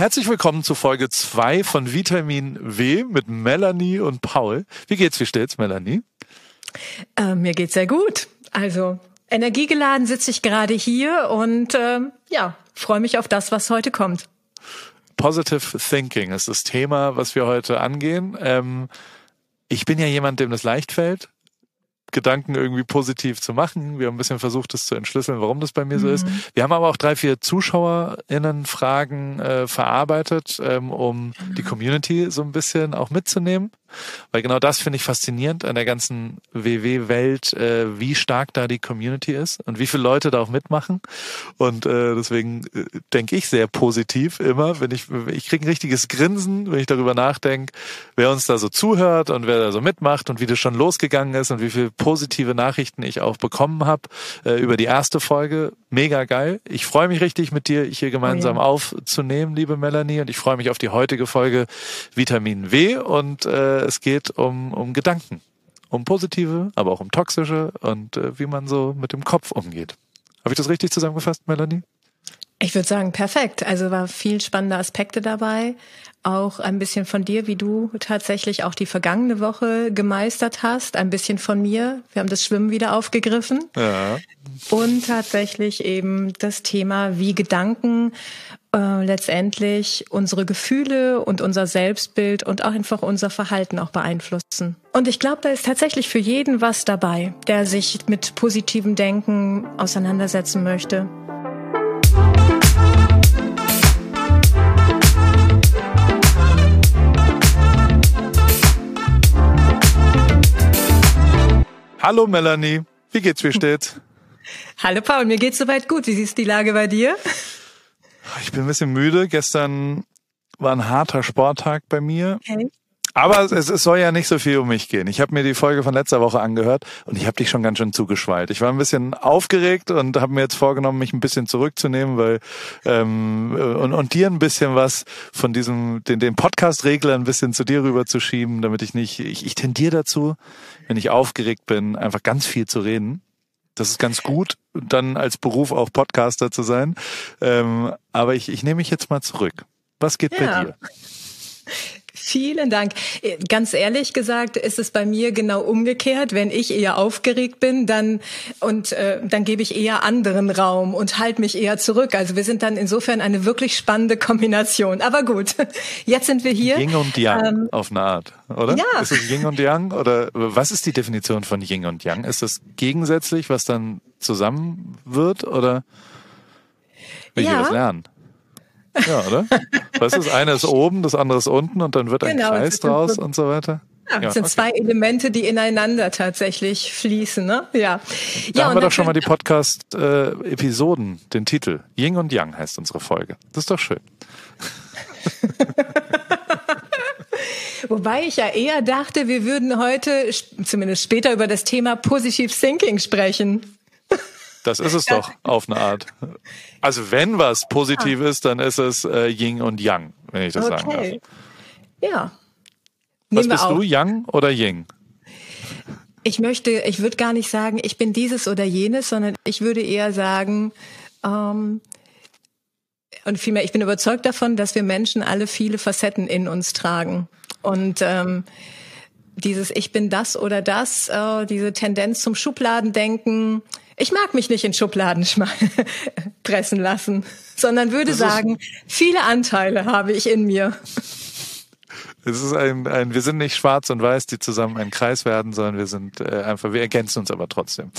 Herzlich willkommen zu Folge 2 von Vitamin W mit Melanie und Paul. Wie geht's, wie steht's, Melanie? Äh, mir geht's sehr gut. Also energiegeladen sitze ich gerade hier und äh, ja, freue mich auf das, was heute kommt. Positive Thinking ist das Thema, was wir heute angehen. Ähm, ich bin ja jemand, dem das leicht fällt. Gedanken irgendwie positiv zu machen. Wir haben ein bisschen versucht, das zu entschlüsseln, warum das bei mir mhm. so ist. Mhm. Wir haben aber auch drei, vier ZuschauerInnen-Fragen äh, verarbeitet, ähm, um die Community so ein bisschen auch mitzunehmen. Weil genau das finde ich faszinierend an der ganzen WW-Welt, äh, wie stark da die Community ist und wie viele Leute da auch mitmachen. Und äh, deswegen äh, denke ich sehr positiv immer, wenn ich, ich kriege ein richtiges Grinsen, wenn ich darüber nachdenke, wer uns da so zuhört und wer da so mitmacht und wie das schon losgegangen ist und wie viele positive Nachrichten ich auch bekommen habe äh, über die erste Folge. Mega geil. Ich freue mich richtig mit dir hier gemeinsam oh ja. aufzunehmen, liebe Melanie, und ich freue mich auf die heutige Folge Vitamin W und äh, es geht um, um Gedanken. Um positive, aber auch um toxische und äh, wie man so mit dem Kopf umgeht. Habe ich das richtig zusammengefasst, Melanie? Ich würde sagen, perfekt. Also war viel spannende Aspekte dabei. Auch ein bisschen von dir, wie du tatsächlich auch die vergangene Woche gemeistert hast. Ein bisschen von mir. Wir haben das Schwimmen wieder aufgegriffen. Ja. Und tatsächlich eben das Thema, wie Gedanken äh, letztendlich unsere Gefühle und unser Selbstbild und auch einfach unser Verhalten auch beeinflussen. Und ich glaube, da ist tatsächlich für jeden was dabei, der sich mit positivem Denken auseinandersetzen möchte. Hallo Melanie, wie geht's, wie steht's? Hallo Paul, mir geht's soweit gut. Wie ist die Lage bei dir? Ich bin ein bisschen müde. Gestern war ein harter Sporttag bei mir. Okay. Aber es, es soll ja nicht so viel um mich gehen. Ich habe mir die Folge von letzter Woche angehört und ich habe dich schon ganz schön zugeschweilt. Ich war ein bisschen aufgeregt und habe mir jetzt vorgenommen, mich ein bisschen zurückzunehmen, weil ähm, und, und dir ein bisschen was von diesem den, den Podcast-Regler ein bisschen zu dir rüberzuschieben, damit ich nicht ich, ich tendiere dazu, wenn ich aufgeregt bin, einfach ganz viel zu reden. Das ist ganz gut, dann als Beruf auch Podcaster zu sein. Ähm, aber ich, ich nehme mich jetzt mal zurück. Was geht ja. bei dir? Vielen Dank. Äh, ganz ehrlich gesagt ist es bei mir genau umgekehrt. Wenn ich eher aufgeregt bin, dann und äh, dann gebe ich eher anderen Raum und halte mich eher zurück. Also wir sind dann insofern eine wirklich spannende Kombination. Aber gut, jetzt sind wir hier. Yin und Yang ähm, auf eine Art, oder? Ja. Ist es Yin und Yang oder was ist die Definition von Yin und Yang? Ist das gegensätzlich, was dann zusammen wird oder will ja. ich das lernen? Ja, oder? Was ist? Eine ist oben, das andere ist unten und dann wird ein genau, Kreis draus und so weiter. Ja, ja, sind okay. zwei Elemente, die ineinander tatsächlich fließen, ne? Ja. Da ja, haben wir doch schon mal die Podcast-Episoden, äh, den Titel. Ying und Yang heißt unsere Folge. Das ist doch schön. Wobei ich ja eher dachte, wir würden heute, zumindest später, über das Thema Positive Thinking sprechen. Das ist es doch auf eine Art. Also wenn was positiv ist, dann ist es äh, Yin und Yang, wenn ich das okay. sagen darf. Ja. Was bist du, Yang oder Ying? Ich möchte, ich würde gar nicht sagen, ich bin dieses oder jenes, sondern ich würde eher sagen, ähm, und vielmehr, ich bin überzeugt davon, dass wir Menschen alle viele Facetten in uns tragen. Und ähm, dieses Ich bin das oder das, äh, diese Tendenz zum Schubladendenken, ich mag mich nicht in Schubladen pressen lassen, sondern würde sagen, viele Anteile habe ich in mir. Es ist ein, ein, wir sind nicht schwarz und weiß, die zusammen ein Kreis werden, sondern wir sind äh, einfach, wir ergänzen uns aber trotzdem.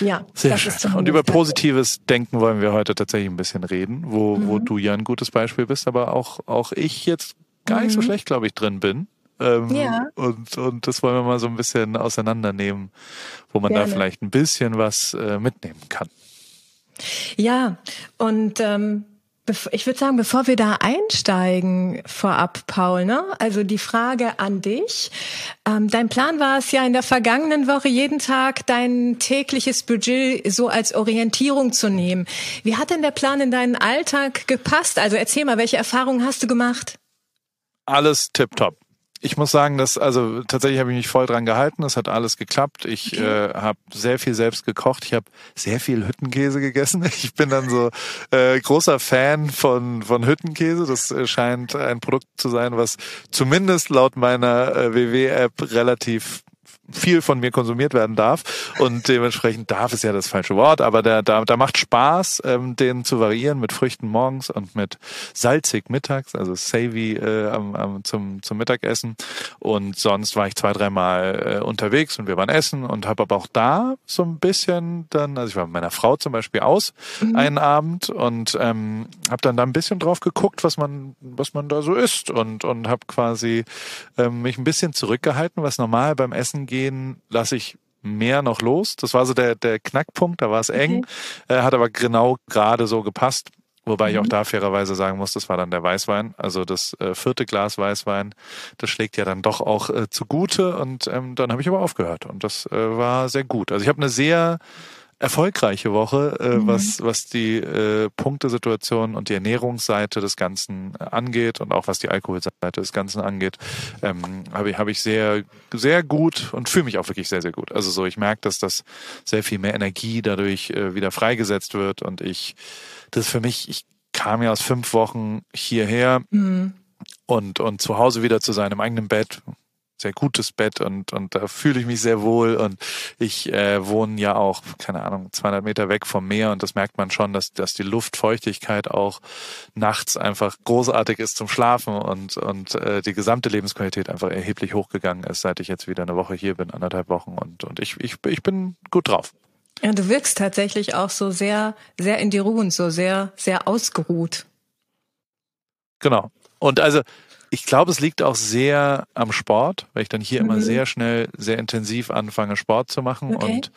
Ja, sehr schön. Und über positives Denken wollen wir heute tatsächlich ein bisschen reden, wo, mhm. wo du ja ein gutes Beispiel bist, aber auch, auch ich jetzt gar nicht so mhm. schlecht, glaube ich, drin bin. Ähm, ja. und, und das wollen wir mal so ein bisschen auseinandernehmen, wo man Gerne. da vielleicht ein bisschen was äh, mitnehmen kann. Ja, und ähm, ich würde sagen, bevor wir da einsteigen vorab, Paul, ne? Also die Frage an dich. Ähm, dein Plan war es ja in der vergangenen Woche jeden Tag dein tägliches Budget so als Orientierung zu nehmen. Wie hat denn der Plan in deinen Alltag gepasst? Also erzähl mal, welche Erfahrungen hast du gemacht? Alles tipptopp ich muss sagen, dass also tatsächlich habe ich mich voll dran gehalten. Es hat alles geklappt. Ich okay. äh, habe sehr viel selbst gekocht. Ich habe sehr viel Hüttenkäse gegessen. Ich bin dann so äh, großer Fan von von Hüttenkäse. Das äh, scheint ein Produkt zu sein, was zumindest laut meiner äh, WW-App relativ viel von mir konsumiert werden darf. Und dementsprechend darf es ja das falsche Wort, aber der, da, da macht Spaß, ähm, den zu variieren mit Früchten morgens und mit salzig mittags, also savvy äh, am, am, zum, zum Mittagessen. Und sonst war ich zwei, dreimal äh, unterwegs und wir waren essen und habe aber auch da so ein bisschen dann, also ich war mit meiner Frau zum Beispiel aus mhm. einen Abend und ähm, habe dann da ein bisschen drauf geguckt, was man, was man da so isst und, und habe quasi ähm, mich ein bisschen zurückgehalten, was normal beim Essen geht gehen, lasse ich mehr noch los. Das war so der, der Knackpunkt, da war es eng, okay. äh, hat aber genau gerade so gepasst. Wobei mhm. ich auch da fairerweise sagen muss, das war dann der Weißwein, also das äh, vierte Glas Weißwein, das schlägt ja dann doch auch äh, zugute und ähm, dann habe ich aber aufgehört und das äh, war sehr gut. Also ich habe eine sehr erfolgreiche Woche, äh, mhm. was, was die äh, Punktesituation und die Ernährungsseite des Ganzen äh, angeht und auch was die Alkoholseite des Ganzen angeht, ähm, habe ich, hab ich sehr, sehr gut und fühle mich auch wirklich sehr, sehr gut. Also so, ich merke, dass das sehr viel mehr Energie dadurch äh, wieder freigesetzt wird und ich, das ist für mich, ich kam ja aus fünf Wochen hierher mhm. und, und zu Hause wieder zu sein, im eigenen Bett, sehr gutes Bett und, und da fühle ich mich sehr wohl und ich äh, wohne ja auch, keine Ahnung, 200 Meter weg vom Meer und das merkt man schon, dass, dass die Luftfeuchtigkeit auch nachts einfach großartig ist zum Schlafen und, und äh, die gesamte Lebensqualität einfach erheblich hochgegangen ist, seit ich jetzt wieder eine Woche hier bin, anderthalb Wochen und, und ich, ich, ich bin gut drauf. Ja, du wirkst tatsächlich auch so sehr, sehr in die Ruhe und so sehr, sehr ausgeruht. Genau. Und also ich glaube, es liegt auch sehr am Sport, weil ich dann hier mhm. immer sehr schnell, sehr intensiv anfange, Sport zu machen. Okay. Und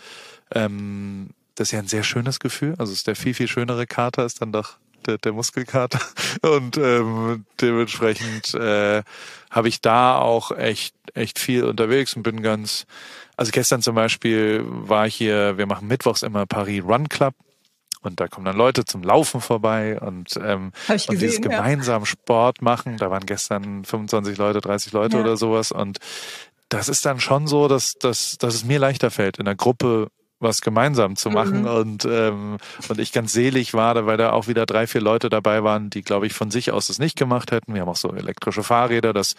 ähm, das ist ja ein sehr schönes Gefühl. Also es ist der viel, viel schönere Kater ist dann doch der, der Muskelkater. Und ähm, dementsprechend äh, habe ich da auch echt, echt viel unterwegs und bin ganz. Also gestern zum Beispiel war ich hier, wir machen mittwochs immer Paris Run Club. Und da kommen dann Leute zum Laufen vorbei und, ähm, gesehen, und dieses gemeinsam ja. Sport machen. Da waren gestern 25 Leute, 30 Leute ja. oder sowas. Und das ist dann schon so, dass, dass, dass es mir leichter fällt, in der Gruppe was gemeinsam zu machen mhm. und ähm, und ich ganz selig war, weil da auch wieder drei vier Leute dabei waren, die glaube ich von sich aus das nicht gemacht hätten. Wir haben auch so elektrische Fahrräder, dass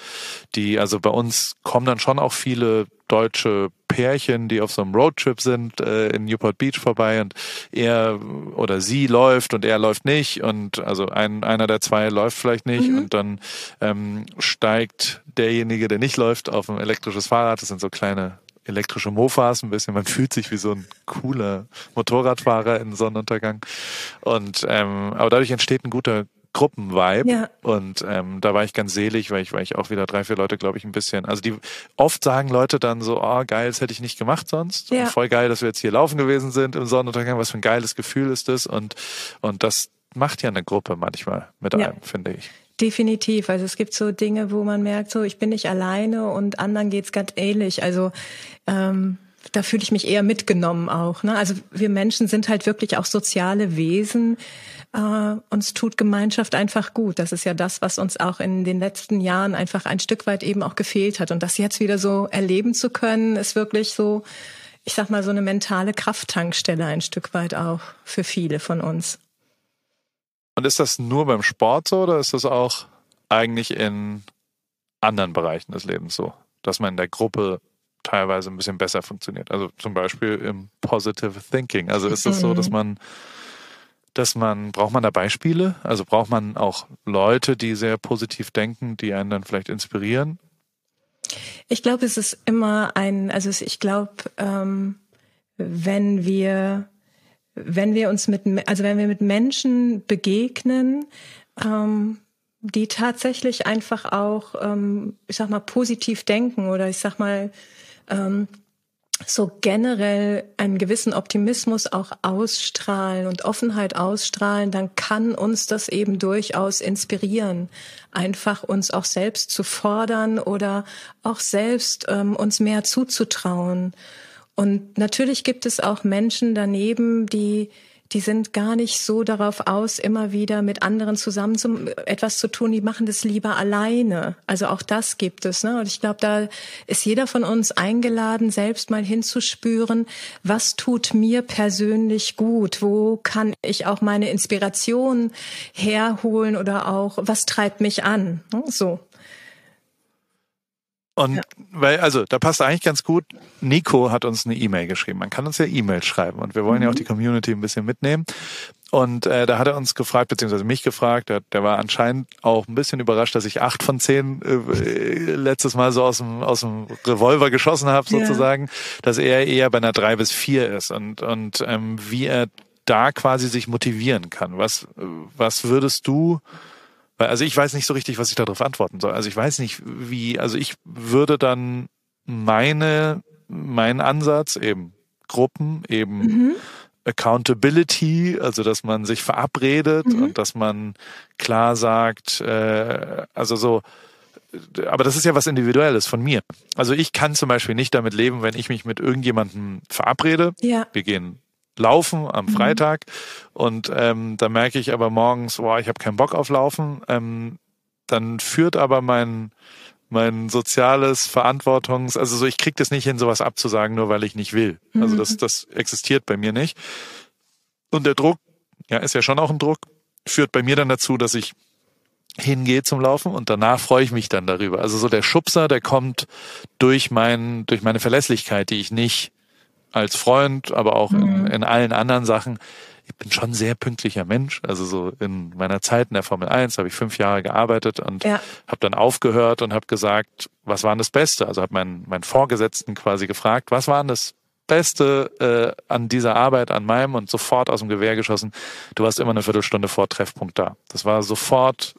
die also bei uns kommen dann schon auch viele deutsche Pärchen, die auf so einem Roadtrip sind, äh, in Newport Beach vorbei und er oder sie läuft und er läuft nicht und also ein, einer der zwei läuft vielleicht nicht mhm. und dann ähm, steigt derjenige, der nicht läuft, auf ein elektrisches Fahrrad. Das sind so kleine elektrische Mofas ein bisschen. Man fühlt sich wie so ein cooler Motorradfahrer in Sonnenuntergang. Und ähm, aber dadurch entsteht ein guter Gruppenvibe. Ja. Und ähm, da war ich ganz selig, weil ich, weil ich auch wieder drei, vier Leute, glaube ich, ein bisschen. Also die oft sagen Leute dann so, oh geil, das hätte ich nicht gemacht sonst. Ja. Voll geil, dass wir jetzt hier laufen gewesen sind im Sonnenuntergang. Was für ein geiles Gefühl ist das? Und, und das macht ja eine Gruppe manchmal mit ja. einem, finde ich. Definitiv. Also es gibt so Dinge, wo man merkt, so ich bin nicht alleine und anderen geht's ganz ähnlich. Also ähm, da fühle ich mich eher mitgenommen auch. Ne? Also wir Menschen sind halt wirklich auch soziale Wesen. Äh, uns tut Gemeinschaft einfach gut. Das ist ja das, was uns auch in den letzten Jahren einfach ein Stück weit eben auch gefehlt hat. Und das jetzt wieder so erleben zu können, ist wirklich so, ich sag mal, so eine mentale Krafttankstelle ein Stück weit auch für viele von uns. Und ist das nur beim Sport so oder ist das auch eigentlich in anderen Bereichen des Lebens so, dass man in der Gruppe teilweise ein bisschen besser funktioniert? Also zum Beispiel im Positive Thinking. Also ist das so, dass mhm. man dass man, braucht man da Beispiele? Also braucht man auch Leute, die sehr positiv denken, die einen dann vielleicht inspirieren? Ich glaube, es ist immer ein, also ich glaube, ähm, wenn wir wenn wir uns mit, also wenn wir mit Menschen begegnen, ähm, die tatsächlich einfach auch, ähm, ich sag mal, positiv denken oder ich sag mal, ähm, so generell einen gewissen Optimismus auch ausstrahlen und Offenheit ausstrahlen, dann kann uns das eben durchaus inspirieren, einfach uns auch selbst zu fordern oder auch selbst ähm, uns mehr zuzutrauen. Und natürlich gibt es auch Menschen daneben, die die sind gar nicht so darauf aus, immer wieder mit anderen zusammen zum, etwas zu tun. Die machen das lieber alleine. Also auch das gibt es. Ne? Und ich glaube, da ist jeder von uns eingeladen, selbst mal hinzuspüren, was tut mir persönlich gut? Wo kann ich auch meine Inspiration herholen oder auch, was treibt mich an? Ne? So. Und ja. weil, also da passt eigentlich ganz gut, Nico hat uns eine E-Mail geschrieben. Man kann uns ja E-Mail schreiben und wir wollen mhm. ja auch mhm. die Community ein bisschen mitnehmen. Und äh, da hat er uns gefragt, beziehungsweise mich gefragt, der, der war anscheinend auch ein bisschen überrascht, dass ich acht von zehn äh, letztes Mal so aus dem, aus dem Revolver geschossen habe, sozusagen, ja. dass er eher bei einer drei bis vier ist und, und ähm, wie er da quasi sich motivieren kann. Was, was würdest du also ich weiß nicht so richtig, was ich darauf antworten soll. Also ich weiß nicht, wie, also ich würde dann meine, meinen Ansatz eben Gruppen, eben mhm. Accountability, also dass man sich verabredet mhm. und dass man klar sagt, äh, also so, aber das ist ja was Individuelles von mir. Also ich kann zum Beispiel nicht damit leben, wenn ich mich mit irgendjemandem verabrede. Ja. Wir gehen Laufen am mhm. Freitag und ähm, da merke ich aber morgens, boah, ich habe keinen Bock auf Laufen. Ähm, dann führt aber mein mein soziales Verantwortungs, also so ich krieg das nicht hin, sowas abzusagen, nur weil ich nicht will. Also das mhm. das existiert bei mir nicht. Und der Druck, ja, ist ja schon auch ein Druck, führt bei mir dann dazu, dass ich hingehe zum Laufen und danach freue ich mich dann darüber. Also so der Schubser, der kommt durch mein, durch meine Verlässlichkeit, die ich nicht als Freund, aber auch in, mhm. in allen anderen Sachen. Ich bin schon sehr pünktlicher Mensch. Also so in meiner Zeit in der Formel 1 habe ich fünf Jahre gearbeitet und ja. habe dann aufgehört und habe gesagt, was war denn das Beste? Also habe meinen, meinen Vorgesetzten quasi gefragt, was war denn das Beste äh, an dieser Arbeit, an meinem und sofort aus dem Gewehr geschossen. Du warst immer eine Viertelstunde vor Treffpunkt da. Das war sofort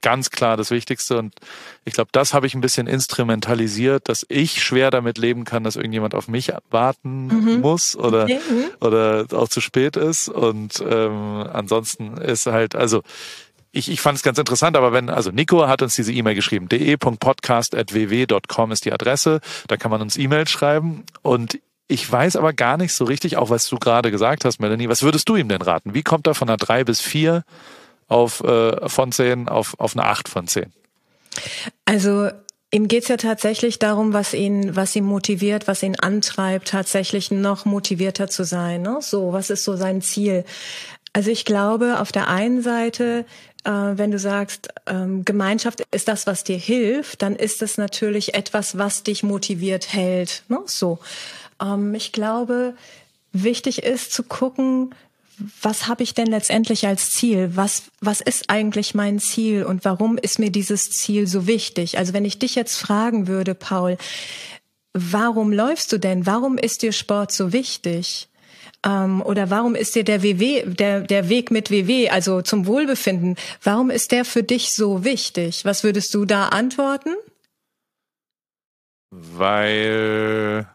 ganz klar das Wichtigste. Und ich glaube, das habe ich ein bisschen instrumentalisiert, dass ich schwer damit leben kann, dass irgendjemand auf mich warten mhm. muss oder. Mhm. oder auch zu spät ist. Und ähm, ansonsten ist halt, also ich, ich fand es ganz interessant, aber wenn, also Nico hat uns diese E-Mail geschrieben, de.podcast.ww.com ist die Adresse, da kann man uns E-Mail schreiben und ich weiß aber gar nicht so richtig, auch was du gerade gesagt hast, Melanie, was würdest du ihm denn raten? Wie kommt er von einer drei bis vier auf, äh, von 10 auf, auf eine 8 von 10? Also Ihm geht's ja tatsächlich darum, was ihn, was ihn motiviert, was ihn antreibt, tatsächlich noch motivierter zu sein. Ne? So, was ist so sein Ziel? Also ich glaube, auf der einen Seite, äh, wenn du sagst, ähm, Gemeinschaft ist das, was dir hilft, dann ist es natürlich etwas, was dich motiviert hält. Ne? So, ähm, ich glaube, wichtig ist zu gucken, was habe ich denn letztendlich als Ziel? Was, was ist eigentlich mein Ziel und warum ist mir dieses Ziel so wichtig? Also wenn ich dich jetzt fragen würde, Paul, warum läufst du denn? Warum ist dir Sport so wichtig? Ähm, oder warum ist dir der WW, der, der Weg mit WW, also zum Wohlbefinden, warum ist der für dich so wichtig? Was würdest du da antworten? Weil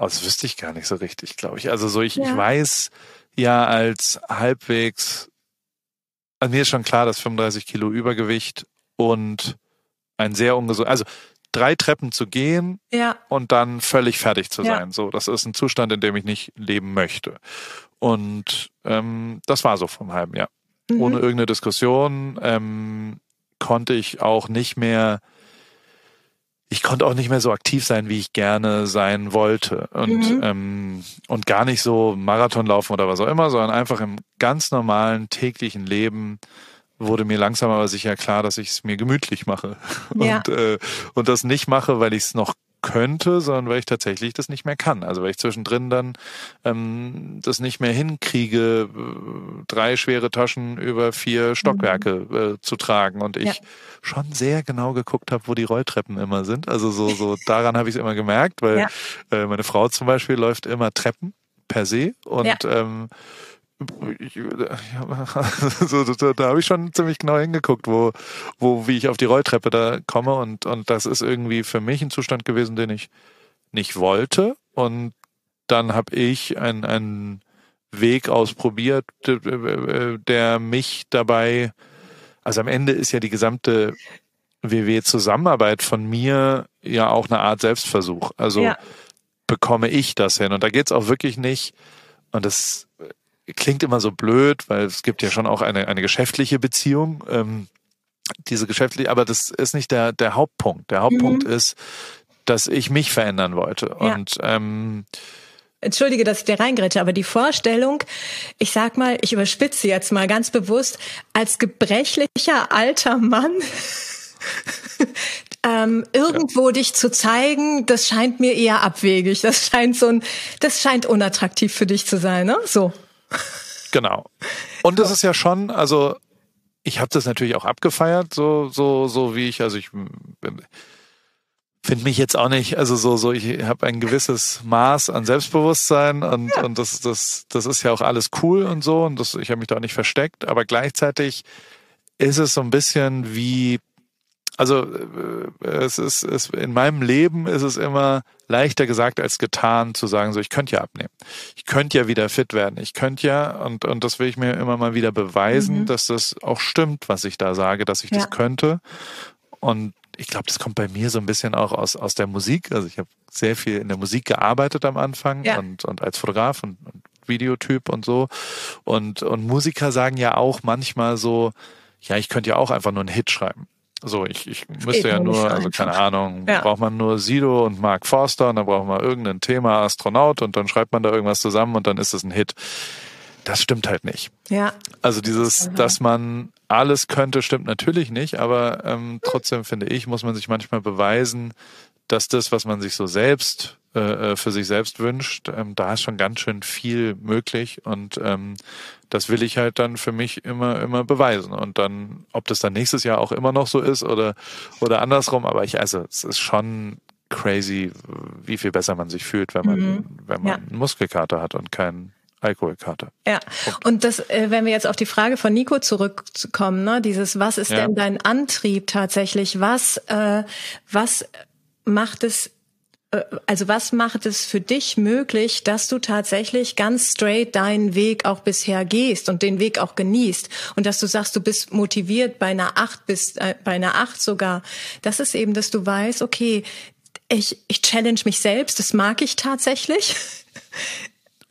Oh, das wüsste ich gar nicht so richtig, glaube ich. Also so, ich, ja. ich weiß ja als halbwegs, also mir ist schon klar, dass 35 Kilo Übergewicht und ein sehr ungesund, also drei Treppen zu gehen ja. und dann völlig fertig zu sein. Ja. So, das ist ein Zustand, in dem ich nicht leben möchte. Und ähm, das war so vom halben Jahr. Mhm. Ohne irgendeine Diskussion ähm, konnte ich auch nicht mehr ich konnte auch nicht mehr so aktiv sein, wie ich gerne sein wollte. Und, mhm. ähm, und gar nicht so Marathon laufen oder was auch immer, sondern einfach im ganz normalen täglichen Leben wurde mir langsam aber sicher klar, dass ich es mir gemütlich mache. Ja. Und, äh, und das nicht mache, weil ich es noch könnte, sondern weil ich tatsächlich das nicht mehr kann. Also weil ich zwischendrin dann ähm, das nicht mehr hinkriege, äh, drei schwere Taschen über vier Stockwerke mhm. äh, zu tragen und ich ja. schon sehr genau geguckt habe, wo die Rolltreppen immer sind. Also so, so daran habe ich es immer gemerkt, weil ja. äh, meine Frau zum Beispiel läuft immer Treppen per se und ja. ähm, ich, so, da, da habe ich schon ziemlich genau hingeguckt, wo, wo, wie ich auf die Rolltreppe da komme und, und das ist irgendwie für mich ein Zustand gewesen, den ich nicht wollte und dann habe ich einen, einen Weg ausprobiert, der mich dabei, also am Ende ist ja die gesamte WW-Zusammenarbeit von mir ja auch eine Art Selbstversuch. Also ja. bekomme ich das hin und da geht's auch wirklich nicht und das klingt immer so blöd, weil es gibt ja schon auch eine, eine geschäftliche Beziehung. Ähm, diese geschäftliche, aber das ist nicht der, der Hauptpunkt. Der Hauptpunkt mhm. ist, dass ich mich verändern wollte. Ja. Und ähm, Entschuldige, dass ich dir reingrätsche, aber die Vorstellung, ich sag mal, ich überspitze jetzt mal ganz bewusst, als gebrechlicher alter Mann ähm, irgendwo ja. dich zu zeigen, das scheint mir eher abwegig. Das scheint so ein, das scheint unattraktiv für dich zu sein, ne? So. Genau. Und das ist ja schon, also ich habe das natürlich auch abgefeiert, so so so wie ich, also ich finde mich jetzt auch nicht, also so so ich habe ein gewisses Maß an Selbstbewusstsein und ja. und das das das ist ja auch alles cool und so und das ich habe mich da auch nicht versteckt, aber gleichzeitig ist es so ein bisschen wie also äh, es ist es, in meinem Leben ist es immer leichter gesagt als getan zu sagen, so ich könnte ja abnehmen. Ich könnte ja wieder fit werden. Ich könnte ja, und, und das will ich mir immer mal wieder beweisen, mhm. dass das auch stimmt, was ich da sage, dass ich ja. das könnte. Und ich glaube, das kommt bei mir so ein bisschen auch aus, aus der Musik. Also ich habe sehr viel in der Musik gearbeitet am Anfang ja. und, und als Fotograf und, und Videotyp und so. Und, und Musiker sagen ja auch manchmal so, ja, ich könnte ja auch einfach nur einen Hit schreiben. So, ich, ich müsste ja nur, also keine Ahnung, ja. braucht man nur Sido und Mark Forster und dann braucht man irgendein Thema Astronaut und dann schreibt man da irgendwas zusammen und dann ist es ein Hit. Das stimmt halt nicht. Ja. Also dieses, mhm. dass man alles könnte, stimmt natürlich nicht, aber ähm, trotzdem finde ich, muss man sich manchmal beweisen, dass das, was man sich so selbst äh, äh, für sich selbst wünscht, ähm, da ist schon ganz schön viel möglich und ähm, das will ich halt dann für mich immer immer beweisen und dann, ob das dann nächstes Jahr auch immer noch so ist oder oder andersrum, aber ich also es ist schon crazy, wie viel besser man sich fühlt, wenn man mhm. wenn man ja. Muskelkater hat und keinen Alkoholkarte. Ja, Punkt. und das, äh, wenn wir jetzt auf die Frage von Nico zurückkommen, ne, dieses, was ist ja. denn dein Antrieb tatsächlich? Was, äh, was macht es also was macht es für dich möglich, dass du tatsächlich ganz straight deinen Weg auch bisher gehst und den Weg auch genießt und dass du sagst, du bist motiviert bei einer acht bis äh, bei einer acht sogar. Das ist eben, dass du weißt, okay, ich, ich challenge mich selbst, das mag ich tatsächlich.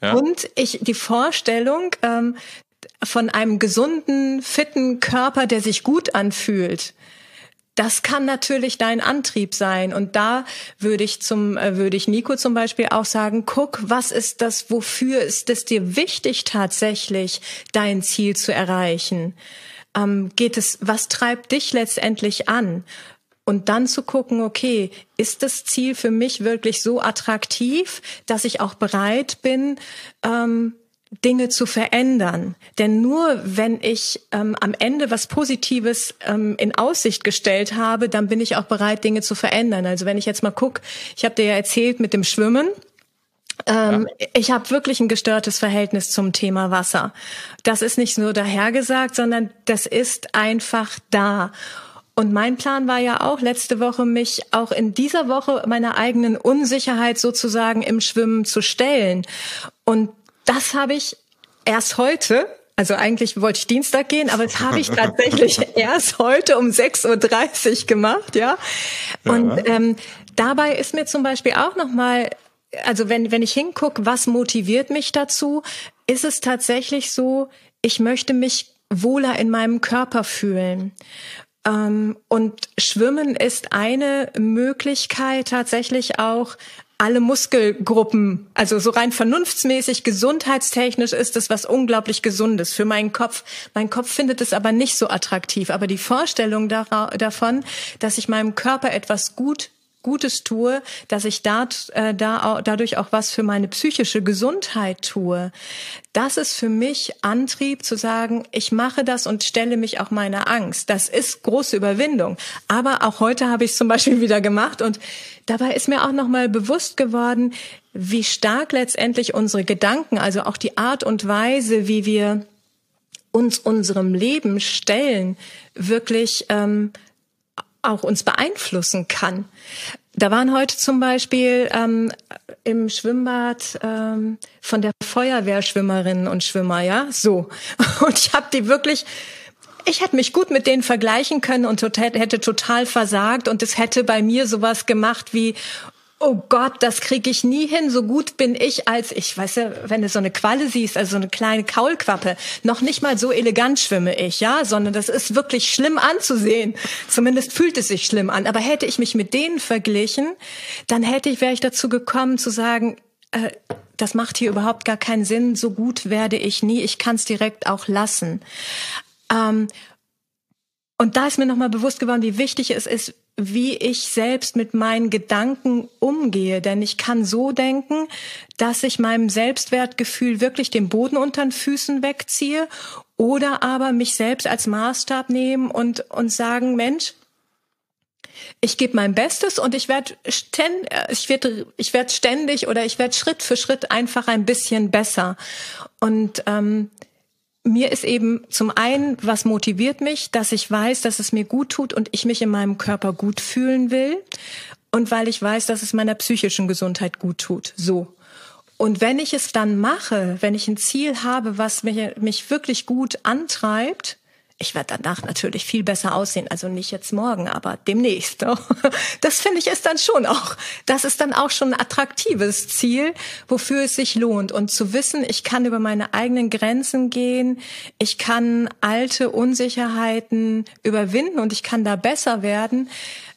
Ja. Und ich die Vorstellung ähm, von einem gesunden, fitten Körper, der sich gut anfühlt, das kann natürlich dein Antrieb sein. Und da würde ich zum, äh, würde ich Nico zum Beispiel auch sagen, guck, was ist das, wofür ist es dir wichtig tatsächlich, dein Ziel zu erreichen? Ähm, geht es, was treibt dich letztendlich an? Und dann zu gucken, okay, ist das Ziel für mich wirklich so attraktiv, dass ich auch bereit bin, ähm, Dinge zu verändern. Denn nur wenn ich ähm, am Ende was Positives ähm, in Aussicht gestellt habe, dann bin ich auch bereit, Dinge zu verändern. Also wenn ich jetzt mal guck, ich habe dir ja erzählt mit dem Schwimmen. Ähm, ja. Ich habe wirklich ein gestörtes Verhältnis zum Thema Wasser. Das ist nicht nur dahergesagt, sondern das ist einfach da. Und mein Plan war ja auch letzte Woche, mich auch in dieser Woche meiner eigenen Unsicherheit sozusagen im Schwimmen zu stellen. Und das habe ich erst heute also eigentlich wollte ich Dienstag gehen, aber das habe ich tatsächlich erst heute um 6.30 Uhr gemacht, ja. Und ja. Ähm, dabei ist mir zum Beispiel auch nochmal, also wenn, wenn ich hinguck, was motiviert mich dazu, ist es tatsächlich so, ich möchte mich wohler in meinem Körper fühlen. Ähm, und Schwimmen ist eine Möglichkeit tatsächlich auch alle Muskelgruppen, also so rein vernunftsmäßig, gesundheitstechnisch ist es was unglaublich Gesundes für meinen Kopf. Mein Kopf findet es aber nicht so attraktiv. Aber die Vorstellung davon, dass ich meinem Körper etwas gut Gutes tue, dass ich da, äh, da dadurch auch was für meine psychische Gesundheit tue. Das ist für mich Antrieb zu sagen, ich mache das und stelle mich auch meiner Angst. Das ist große Überwindung. Aber auch heute habe ich es zum Beispiel wieder gemacht und dabei ist mir auch nochmal bewusst geworden, wie stark letztendlich unsere Gedanken, also auch die Art und Weise, wie wir uns unserem Leben stellen, wirklich ähm, auch uns beeinflussen kann. Da waren heute zum Beispiel ähm, im Schwimmbad ähm, von der Feuerwehrschwimmerinnen und Schwimmer, ja, so. Und ich habe die wirklich, ich hätte mich gut mit denen vergleichen können und total, hätte total versagt und es hätte bei mir sowas gemacht wie, oh Gott, das kriege ich nie hin. So gut bin ich als, ich weiß ja, wenn du so eine Qualle siehst, also so eine kleine Kaulquappe, noch nicht mal so elegant schwimme ich, ja, sondern das ist wirklich schlimm anzusehen. Zumindest fühlt es sich schlimm an. Aber hätte ich mich mit denen verglichen, dann hätte ich, wäre ich dazu gekommen zu sagen, äh, das macht hier überhaupt gar keinen Sinn. So gut werde ich nie. Ich kann es direkt auch lassen. Ähm, und da ist mir nochmal bewusst geworden, wie wichtig es ist, wie ich selbst mit meinen Gedanken umgehe. Denn ich kann so denken, dass ich meinem Selbstwertgefühl wirklich den Boden unter den Füßen wegziehe oder aber mich selbst als Maßstab nehmen und, und sagen, Mensch, ich gebe mein Bestes und ich werde ständ, ich werd, ich werd ständig oder ich werde Schritt für Schritt einfach ein bisschen besser. Und ähm, mir ist eben zum einen, was motiviert mich, dass ich weiß, dass es mir gut tut und ich mich in meinem Körper gut fühlen will und weil ich weiß, dass es meiner psychischen Gesundheit gut tut. So. Und wenn ich es dann mache, wenn ich ein Ziel habe, was mich, mich wirklich gut antreibt, ich werde danach natürlich viel besser aussehen, also nicht jetzt morgen, aber demnächst. Das finde ich ist dann schon auch, das ist dann auch schon ein attraktives Ziel, wofür es sich lohnt. Und zu wissen, ich kann über meine eigenen Grenzen gehen, ich kann alte Unsicherheiten überwinden und ich kann da besser werden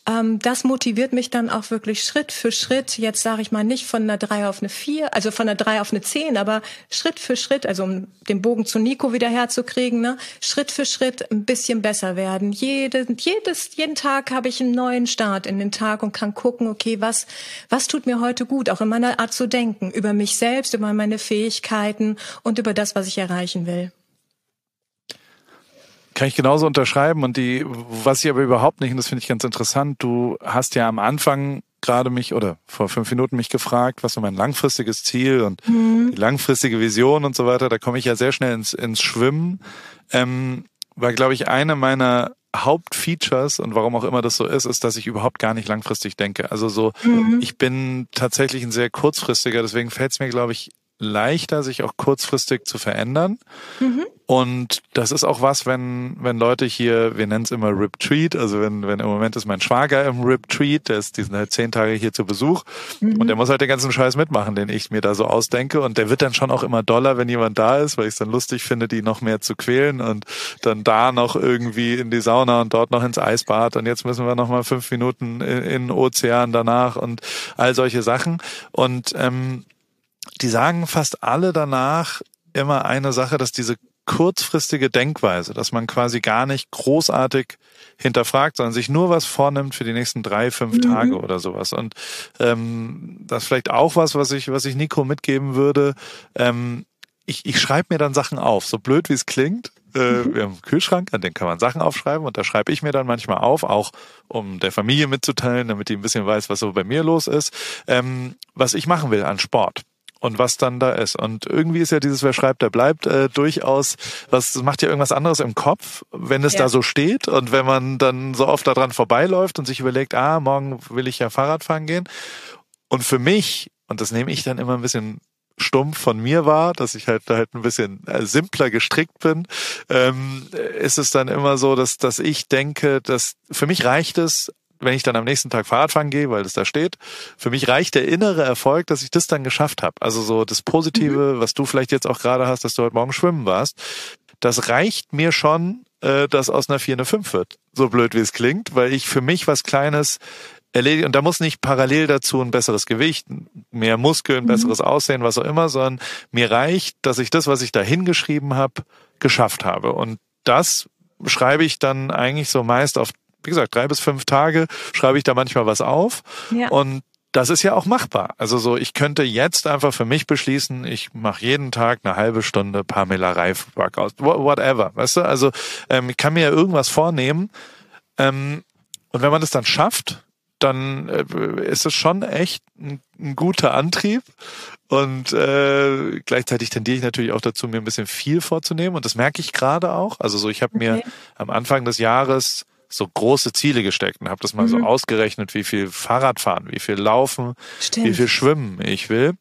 ähm, das motiviert mich dann auch wirklich Schritt für Schritt. Jetzt sage ich mal nicht von einer drei auf eine vier, also von einer drei auf eine zehn, aber Schritt für Schritt, also um den Bogen zu Nico wieder herzukriegen, ne, Schritt für Schritt ein bisschen besser werden. Jede, jedes, jeden Tag habe ich einen neuen Start in den Tag und kann gucken, okay, was, was tut mir heute gut, auch in meiner Art zu denken, über mich selbst, über meine Fähigkeiten und über das, was ich erreichen will. Kann ich genauso unterschreiben. Und die, was ich aber überhaupt nicht, und das finde ich ganz interessant, du hast ja am Anfang gerade mich oder vor fünf Minuten mich gefragt, was so mein langfristiges Ziel und mhm. die langfristige Vision und so weiter. Da komme ich ja sehr schnell ins, ins Schwimmen. Ähm, war, glaube ich, eine meiner Hauptfeatures und warum auch immer das so ist, ist, dass ich überhaupt gar nicht langfristig denke. Also so, mhm. ich bin tatsächlich ein sehr kurzfristiger, deswegen fällt es mir, glaube ich, leichter, sich auch kurzfristig zu verändern. Mhm. Und das ist auch was, wenn, wenn Leute hier, wir nennen es immer Rip Treat, also wenn, wenn im Moment ist mein Schwager im Rip Treat, der ist diesen halt zehn Tage hier zu Besuch mhm. und der muss halt den ganzen Scheiß mitmachen, den ich mir da so ausdenke. Und der wird dann schon auch immer doller, wenn jemand da ist, weil ich es dann lustig finde, die noch mehr zu quälen und dann da noch irgendwie in die Sauna und dort noch ins Eisbad und jetzt müssen wir noch mal fünf Minuten in, in den Ozean danach und all solche Sachen. Und ähm, die sagen fast alle danach immer eine Sache, dass diese kurzfristige Denkweise, dass man quasi gar nicht großartig hinterfragt, sondern sich nur was vornimmt für die nächsten drei, fünf mhm. Tage oder sowas. Und ähm, das ist vielleicht auch was, was ich, was ich Nico mitgeben würde. Ähm, ich, ich schreibe mir dann Sachen auf, so blöd wie es klingt. Äh, mhm. Wir haben einen Kühlschrank, an den kann man Sachen aufschreiben und da schreibe ich mir dann manchmal auf, auch um der Familie mitzuteilen, damit die ein bisschen weiß, was so bei mir los ist, ähm, was ich machen will an Sport und was dann da ist. Und irgendwie ist ja dieses Wer schreibt, der bleibt äh, durchaus, was macht ja irgendwas anderes im Kopf, wenn es ja. da so steht und wenn man dann so oft daran vorbeiläuft und sich überlegt, ah, morgen will ich ja Fahrrad fahren gehen. Und für mich, und das nehme ich dann immer ein bisschen stumpf von mir war, dass ich halt halt ein bisschen äh, simpler gestrickt bin, ähm, ist es dann immer so, dass dass ich denke, dass für mich reicht es wenn ich dann am nächsten Tag Fahrradfahren gehe, weil das da steht, für mich reicht der innere Erfolg, dass ich das dann geschafft habe. Also so das Positive, mhm. was du vielleicht jetzt auch gerade hast, dass du heute Morgen schwimmen warst, das reicht mir schon, äh, dass aus einer 4 eine 5 wird. So blöd wie es klingt, weil ich für mich was Kleines erledige. Und da muss nicht parallel dazu ein besseres Gewicht, mehr Muskeln, mhm. besseres Aussehen, was auch immer, sondern mir reicht, dass ich das, was ich da hingeschrieben habe, geschafft habe. Und das schreibe ich dann eigentlich so meist auf wie gesagt, drei bis fünf Tage schreibe ich da manchmal was auf. Ja. Und das ist ja auch machbar. Also so, ich könnte jetzt einfach für mich beschließen, ich mache jeden Tag eine halbe Stunde Pamela Reif Workout, whatever, weißt du? Also ähm, ich kann mir ja irgendwas vornehmen. Ähm, und wenn man das dann schafft, dann äh, ist es schon echt ein, ein guter Antrieb. Und äh, gleichzeitig tendiere ich natürlich auch dazu, mir ein bisschen viel vorzunehmen. Und das merke ich gerade auch. Also so, ich habe okay. mir am Anfang des Jahres so große Ziele gesteckt und habe das mal mhm. so ausgerechnet, wie viel Fahrradfahren, wie viel Laufen, Stimmt. wie viel Schwimmen ich will.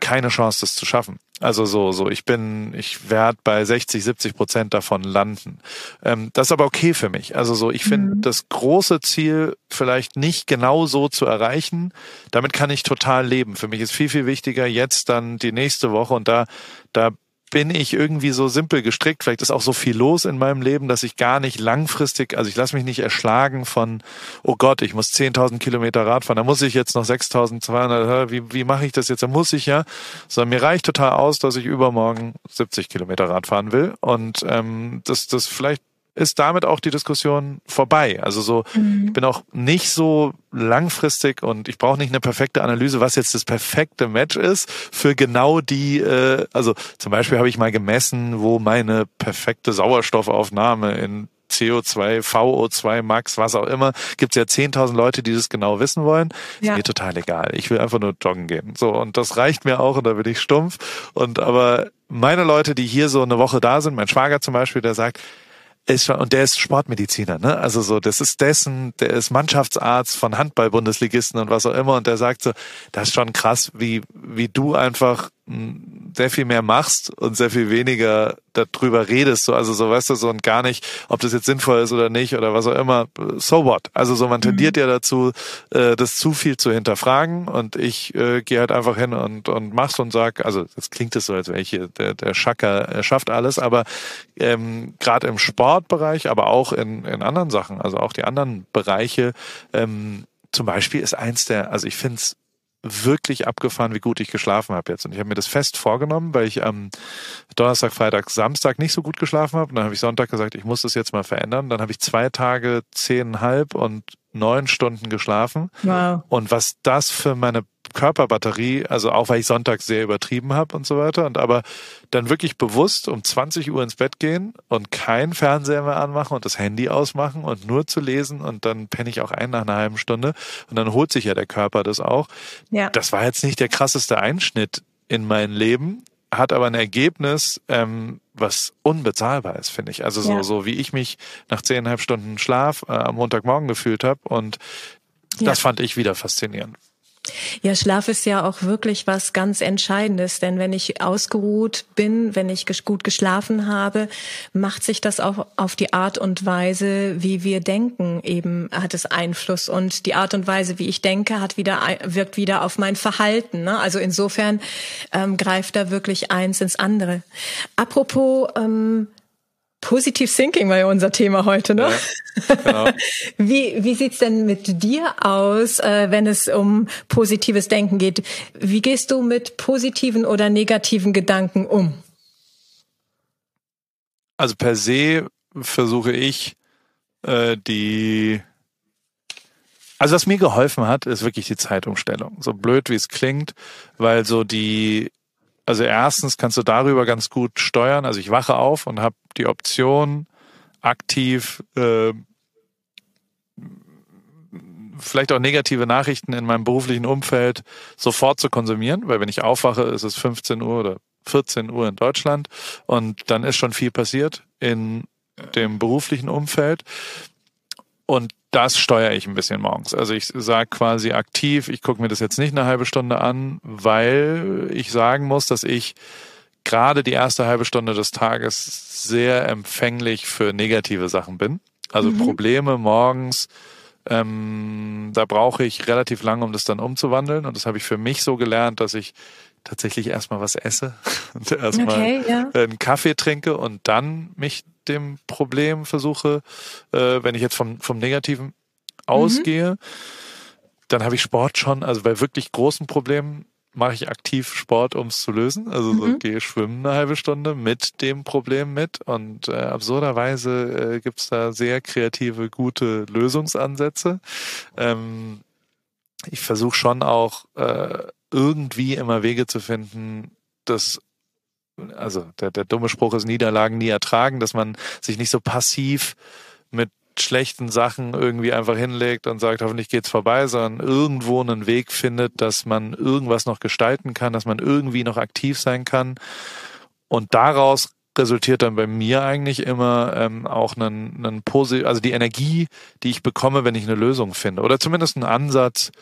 Keine Chance, das zu schaffen. Also so, so, ich bin, ich werde bei 60, 70 Prozent davon landen. Ähm, das ist aber okay für mich. Also so, ich finde mhm. das große Ziel vielleicht nicht genau so zu erreichen. Damit kann ich total leben. Für mich ist viel, viel wichtiger jetzt dann die nächste Woche und da, da bin ich irgendwie so simpel gestrickt. Vielleicht ist auch so viel los in meinem Leben, dass ich gar nicht langfristig, also ich lasse mich nicht erschlagen von, oh Gott, ich muss 10.000 Kilometer Rad fahren, da muss ich jetzt noch 6.200, wie, wie mache ich das jetzt? Da muss ich ja. Sondern mir reicht total aus, dass ich übermorgen 70 Kilometer Rad fahren will. Und ähm, das, das vielleicht ist damit auch die Diskussion vorbei. Also so, mhm. ich bin auch nicht so langfristig und ich brauche nicht eine perfekte Analyse, was jetzt das perfekte Match ist für genau die, äh, also zum Beispiel habe ich mal gemessen, wo meine perfekte Sauerstoffaufnahme in CO2, VO2 Max, was auch immer, gibt es ja 10.000 Leute, die das genau wissen wollen. Ja. Ist mir total egal. Ich will einfach nur joggen gehen. So, und das reicht mir auch und da bin ich stumpf. Und aber meine Leute, die hier so eine Woche da sind, mein Schwager zum Beispiel, der sagt, ist schon, und der ist Sportmediziner, ne? Also so, das ist dessen, der ist Mannschaftsarzt von Handball-Bundesligisten und was auch immer. Und der sagt so, das ist schon krass, wie, wie du einfach sehr viel mehr machst und sehr viel weniger darüber redest, so, also so, weißt du, so und gar nicht, ob das jetzt sinnvoll ist oder nicht oder was auch immer, so what. Also so, man tendiert mhm. ja dazu, äh, das zu viel zu hinterfragen und ich äh, gehe halt einfach hin und, und mach's und sag, also das klingt es so, als wäre ich hier der, der Schacker, er schafft alles, aber ähm, gerade im Sportbereich, aber auch in, in anderen Sachen, also auch die anderen Bereiche, ähm, zum Beispiel ist eins der, also ich finde es wirklich abgefahren, wie gut ich geschlafen habe jetzt. Und ich habe mir das fest vorgenommen, weil ich am Donnerstag, Freitag, Samstag nicht so gut geschlafen habe. Und dann habe ich Sonntag gesagt, ich muss das jetzt mal verändern. Dann habe ich zwei Tage zehnhalb und neun Stunden geschlafen. Wow. Und was das für meine Körperbatterie, also auch weil ich Sonntag sehr übertrieben habe und so weiter. Und aber dann wirklich bewusst um 20 Uhr ins Bett gehen und kein Fernseher mehr anmachen und das Handy ausmachen und nur zu lesen und dann penne ich auch ein nach einer halben Stunde und dann holt sich ja der Körper das auch. Ja. Das war jetzt nicht der krasseste Einschnitt in mein Leben, hat aber ein Ergebnis, ähm, was unbezahlbar ist, finde ich. Also so, ja. so wie ich mich nach zehneinhalb Stunden Schlaf äh, am Montagmorgen gefühlt habe und das ja. fand ich wieder faszinierend. Ja, Schlaf ist ja auch wirklich was ganz Entscheidendes, denn wenn ich ausgeruht bin, wenn ich gut geschlafen habe, macht sich das auch auf die Art und Weise, wie wir denken, eben hat es Einfluss und die Art und Weise, wie ich denke, hat wieder wirkt wieder auf mein Verhalten. Ne? Also insofern ähm, greift da wirklich eins ins andere. Apropos ähm, Positive Thinking war ja unser Thema heute, ne? Ja, genau. wie, wie sieht's denn mit dir aus, äh, wenn es um positives Denken geht? Wie gehst du mit positiven oder negativen Gedanken um? Also per se versuche ich äh, die also was mir geholfen hat, ist wirklich die Zeitumstellung. So blöd wie es klingt, weil so die also erstens kannst du darüber ganz gut steuern. Also ich wache auf und habe die Option, aktiv äh, vielleicht auch negative Nachrichten in meinem beruflichen Umfeld sofort zu konsumieren, weil wenn ich aufwache, ist es 15 Uhr oder 14 Uhr in Deutschland und dann ist schon viel passiert in dem beruflichen Umfeld. Und das steuere ich ein bisschen morgens. Also ich sage quasi aktiv, ich gucke mir das jetzt nicht eine halbe Stunde an, weil ich sagen muss, dass ich gerade die erste halbe Stunde des Tages sehr empfänglich für negative Sachen bin. Also mhm. Probleme morgens, ähm, da brauche ich relativ lange, um das dann umzuwandeln. Und das habe ich für mich so gelernt, dass ich tatsächlich erstmal was esse und erstmal okay, ja. einen Kaffee trinke und dann mich dem Problem versuche, äh, wenn ich jetzt vom, vom Negativen ausgehe, mhm. dann habe ich Sport schon, also bei wirklich großen Problemen mache ich aktiv Sport, um es zu lösen. Also so mhm. gehe schwimmen eine halbe Stunde mit dem Problem mit. Und äh, absurderweise äh, gibt es da sehr kreative, gute Lösungsansätze. Ähm, ich versuche schon auch äh, irgendwie immer Wege zu finden, das also der, der dumme Spruch ist Niederlagen nie ertragen, dass man sich nicht so passiv mit schlechten Sachen irgendwie einfach hinlegt und sagt, hoffentlich geht's vorbei, sondern irgendwo einen Weg findet, dass man irgendwas noch gestalten kann, dass man irgendwie noch aktiv sein kann. Und daraus resultiert dann bei mir eigentlich immer ähm, auch einen, einen Posi also die Energie, die ich bekomme, wenn ich eine Lösung finde. Oder zumindest einen Ansatz,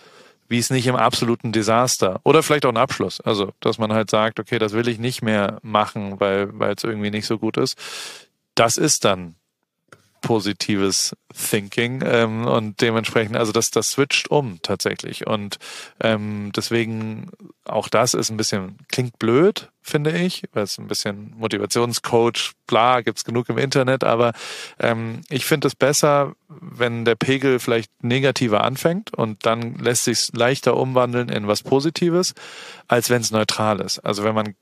wie es nicht im absoluten Desaster oder vielleicht auch ein Abschluss. Also, dass man halt sagt, okay, das will ich nicht mehr machen, weil weil es irgendwie nicht so gut ist. Das ist dann positives Thinking ähm, und dementsprechend, also das, das switcht um tatsächlich und ähm, deswegen auch das ist ein bisschen, klingt blöd, finde ich, weil es ein bisschen Motivationscoach, bla, gibt's genug im Internet, aber ähm, ich finde es besser, wenn der Pegel vielleicht negativer anfängt und dann lässt sich leichter umwandeln in was Positives, als wenn es neutral ist. Also wenn man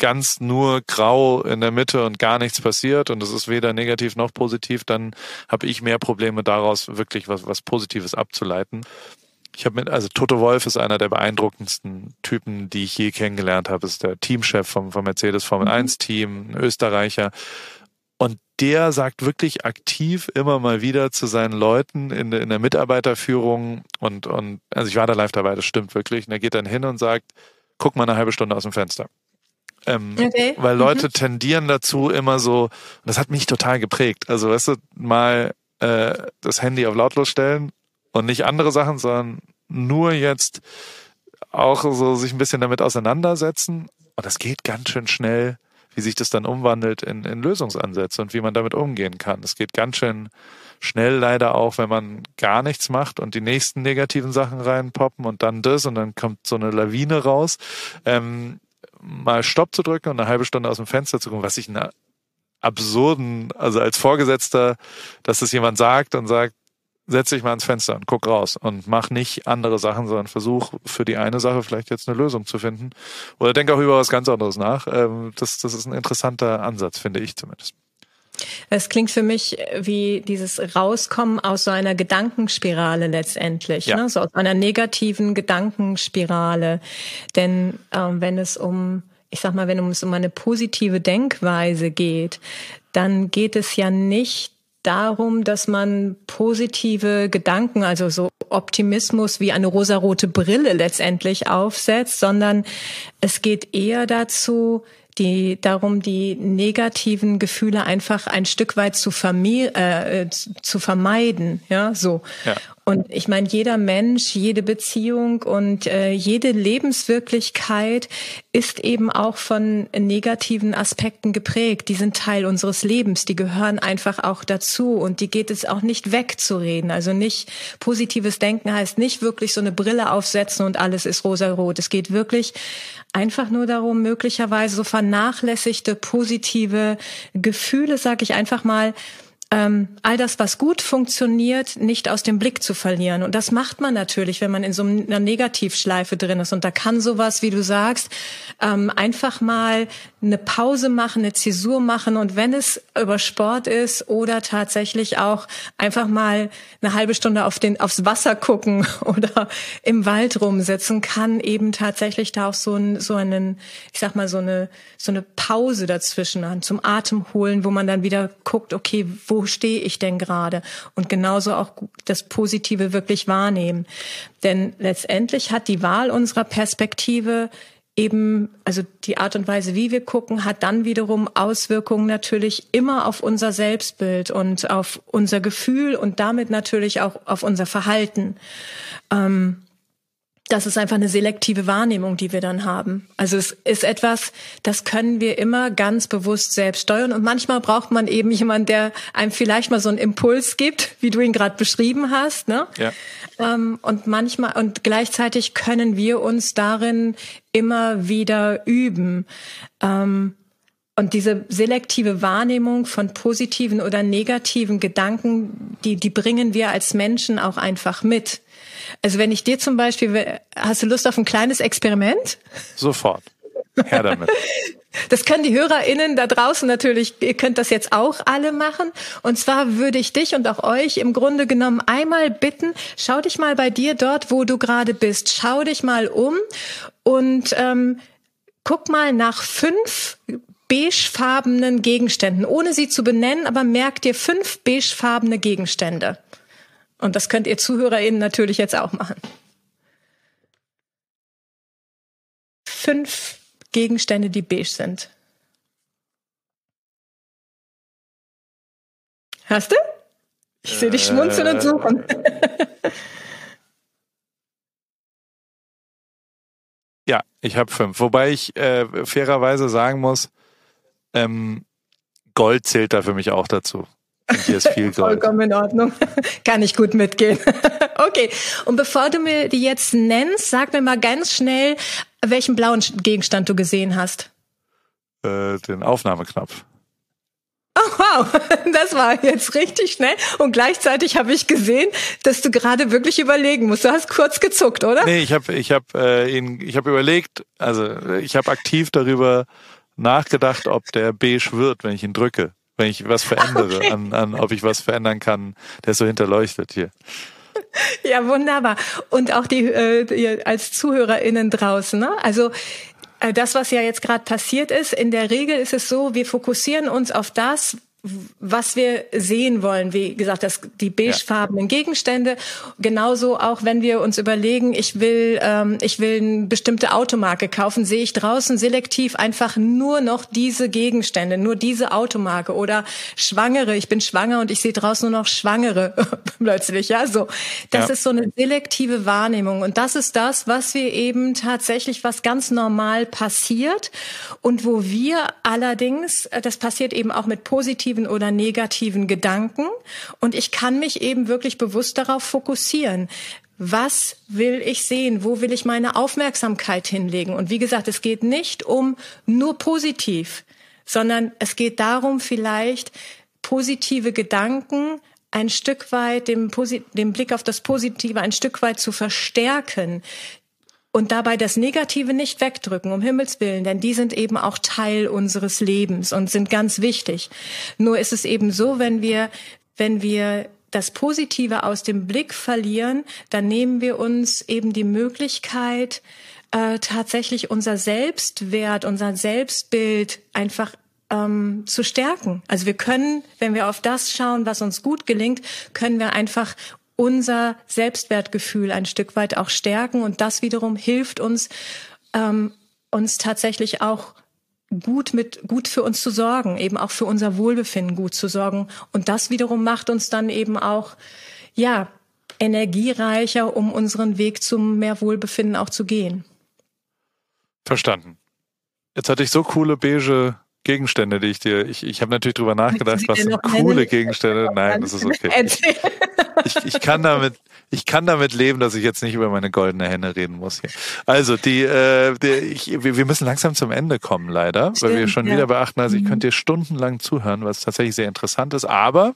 ganz nur grau in der Mitte und gar nichts passiert und es ist weder negativ noch positiv, dann habe ich mehr Probleme daraus wirklich was, was Positives abzuleiten. Ich habe mit, also Toto Wolf ist einer der beeindruckendsten Typen, die ich je kennengelernt habe. Ist der Teamchef vom, vom Mercedes Formel mhm. 1 Team, ein Österreicher. Und der sagt wirklich aktiv immer mal wieder zu seinen Leuten in, in der Mitarbeiterführung und, und, also ich war da live dabei, das stimmt wirklich. Und er geht dann hin und sagt, guck mal eine halbe Stunde aus dem Fenster. Ähm, okay. Weil Leute mhm. tendieren dazu immer so, und das hat mich total geprägt. Also weißt du, mal äh, das Handy auf lautlos stellen und nicht andere Sachen, sondern nur jetzt auch so sich ein bisschen damit auseinandersetzen. Und das geht ganz schön schnell, wie sich das dann umwandelt in, in Lösungsansätze und wie man damit umgehen kann. Es geht ganz schön schnell leider auch, wenn man gar nichts macht und die nächsten negativen Sachen reinpoppen und dann das und dann kommt so eine Lawine raus. Ähm, mal Stopp zu drücken und eine halbe Stunde aus dem Fenster zu gucken, was ich einen absurden, also als Vorgesetzter, dass es jemand sagt und sagt, setz dich mal ans Fenster und guck raus und mach nicht andere Sachen, sondern versuch für die eine Sache vielleicht jetzt eine Lösung zu finden. Oder denk auch über was ganz anderes nach. Ähm, das, das ist ein interessanter Ansatz, finde ich zumindest. Es klingt für mich wie dieses Rauskommen aus so einer Gedankenspirale letztendlich, ja. ne? so aus einer negativen Gedankenspirale. Denn ähm, wenn es um, ich sag mal, wenn es um eine positive Denkweise geht, dann geht es ja nicht darum, dass man positive Gedanken, also so Optimismus wie eine rosarote Brille letztendlich aufsetzt, sondern es geht eher dazu, die darum, die negativen Gefühle einfach ein Stück weit zu, vermi äh, zu vermeiden. Ja, so. Ja. Und ich meine, jeder Mensch, jede Beziehung und äh, jede Lebenswirklichkeit ist eben auch von negativen Aspekten geprägt. Die sind Teil unseres Lebens, die gehören einfach auch dazu und die geht es auch nicht wegzureden. Also nicht positives Denken heißt nicht wirklich so eine Brille aufsetzen und alles ist rosarot. Es geht wirklich einfach nur darum, möglicherweise so vernachlässigte positive Gefühle, sag ich einfach mal, ähm, all das, was gut funktioniert, nicht aus dem Blick zu verlieren. Und das macht man natürlich, wenn man in so einer Negativschleife drin ist. Und da kann sowas, wie du sagst, ähm, einfach mal eine Pause machen, eine Zäsur machen. Und wenn es über Sport ist oder tatsächlich auch einfach mal eine halbe Stunde auf den, aufs Wasser gucken oder im Wald rumsitzen, kann eben tatsächlich da auch so, ein, so einen, ich sag mal, so eine, so eine Pause dazwischen zum Atem holen, wo man dann wieder guckt, okay, wo stehe ich denn gerade? Und genauso auch das Positive wirklich wahrnehmen. Denn letztendlich hat die Wahl unserer Perspektive eben, also die Art und Weise, wie wir gucken, hat dann wiederum Auswirkungen natürlich immer auf unser Selbstbild und auf unser Gefühl und damit natürlich auch auf unser Verhalten. Ähm, das ist einfach eine selektive Wahrnehmung, die wir dann haben. Also es ist etwas, das können wir immer ganz bewusst selbst steuern. Und manchmal braucht man eben jemanden, der einem vielleicht mal so einen Impuls gibt, wie du ihn gerade beschrieben hast. Ne? Ja. Ähm, und manchmal und gleichzeitig können wir uns darin immer wieder üben. Ähm, und diese selektive Wahrnehmung von positiven oder negativen Gedanken, die, die bringen wir als Menschen auch einfach mit. Also wenn ich dir zum Beispiel, hast du Lust auf ein kleines Experiment? Sofort. Her damit. Das können die HörerInnen da draußen natürlich, ihr könnt das jetzt auch alle machen. Und zwar würde ich dich und auch euch im Grunde genommen einmal bitten, schau dich mal bei dir dort, wo du gerade bist. Schau dich mal um und ähm, guck mal nach fünf beigefarbenen Gegenständen, ohne sie zu benennen, aber merk dir fünf beigefarbene Gegenstände. Und das könnt ihr ZuhörerInnen natürlich jetzt auch machen. Fünf Gegenstände, die beige sind. Hast du? Ich sehe dich schmunzeln und suchen. Ich habe fünf. Wobei ich äh, fairerweise sagen muss, ähm, Gold zählt da für mich auch dazu. Hier ist viel Gold. Vollkommen in Ordnung. Kann ich gut mitgehen. okay. Und bevor du mir die jetzt nennst, sag mir mal ganz schnell, welchen blauen Gegenstand du gesehen hast. Äh, den Aufnahmeknopf. Oh, wow, das war jetzt richtig schnell. Und gleichzeitig habe ich gesehen, dass du gerade wirklich überlegen musst. Du hast kurz gezuckt, oder? Nee, ich habe ich hab, äh, ihn, ich hab überlegt, also ich habe aktiv darüber nachgedacht, ob der beige wird, wenn ich ihn drücke. Wenn ich was verändere, okay. an, an, ob ich was verändern kann, der ist so hinterleuchtet hier. Ja, wunderbar. Und auch die äh, als ZuhörerInnen draußen. Ne? Also äh, das, was ja jetzt gerade passiert ist, in der Regel ist es so, wir fokussieren uns auf das, was wir sehen wollen, wie gesagt, das, die beigefarbenen Gegenstände. Genauso auch, wenn wir uns überlegen, ich will, ähm, ich will eine bestimmte Automarke kaufen, sehe ich draußen selektiv einfach nur noch diese Gegenstände, nur diese Automarke oder Schwangere. Ich bin schwanger und ich sehe draußen nur noch Schwangere plötzlich. Ja, so. Das ja. ist so eine selektive Wahrnehmung und das ist das, was wir eben tatsächlich, was ganz normal passiert und wo wir allerdings, äh, das passiert eben auch mit positiven positiven oder negativen Gedanken und ich kann mich eben wirklich bewusst darauf fokussieren. Was will ich sehen? Wo will ich meine Aufmerksamkeit hinlegen? Und wie gesagt, es geht nicht um nur positiv, sondern es geht darum, vielleicht positive Gedanken ein Stück weit dem, dem Blick auf das Positive ein Stück weit zu verstärken, und dabei das Negative nicht wegdrücken, um Himmels Willen, denn die sind eben auch Teil unseres Lebens und sind ganz wichtig. Nur ist es eben so, wenn wir, wenn wir das Positive aus dem Blick verlieren, dann nehmen wir uns eben die Möglichkeit, äh, tatsächlich unser Selbstwert, unser Selbstbild einfach ähm, zu stärken. Also wir können, wenn wir auf das schauen, was uns gut gelingt, können wir einfach unser Selbstwertgefühl ein Stück weit auch stärken und das wiederum hilft uns, ähm, uns tatsächlich auch gut mit gut für uns zu sorgen, eben auch für unser Wohlbefinden gut zu sorgen und das wiederum macht uns dann eben auch ja energiereicher, um unseren Weg zum mehr Wohlbefinden auch zu gehen. Verstanden. Jetzt hatte ich so coole beige Gegenstände, die ich dir, ich, ich habe natürlich drüber nachgedacht, was sind coole Gegenstände. Nein, das ist okay. Ich, ich, kann damit, ich kann damit leben, dass ich jetzt nicht über meine goldene Henne reden muss hier. Also die, äh, die ich, wir müssen langsam zum Ende kommen, leider, Stimmt, weil wir schon ja. wieder beachten. Also ich mhm. könnte dir stundenlang zuhören, was tatsächlich sehr interessant ist. Aber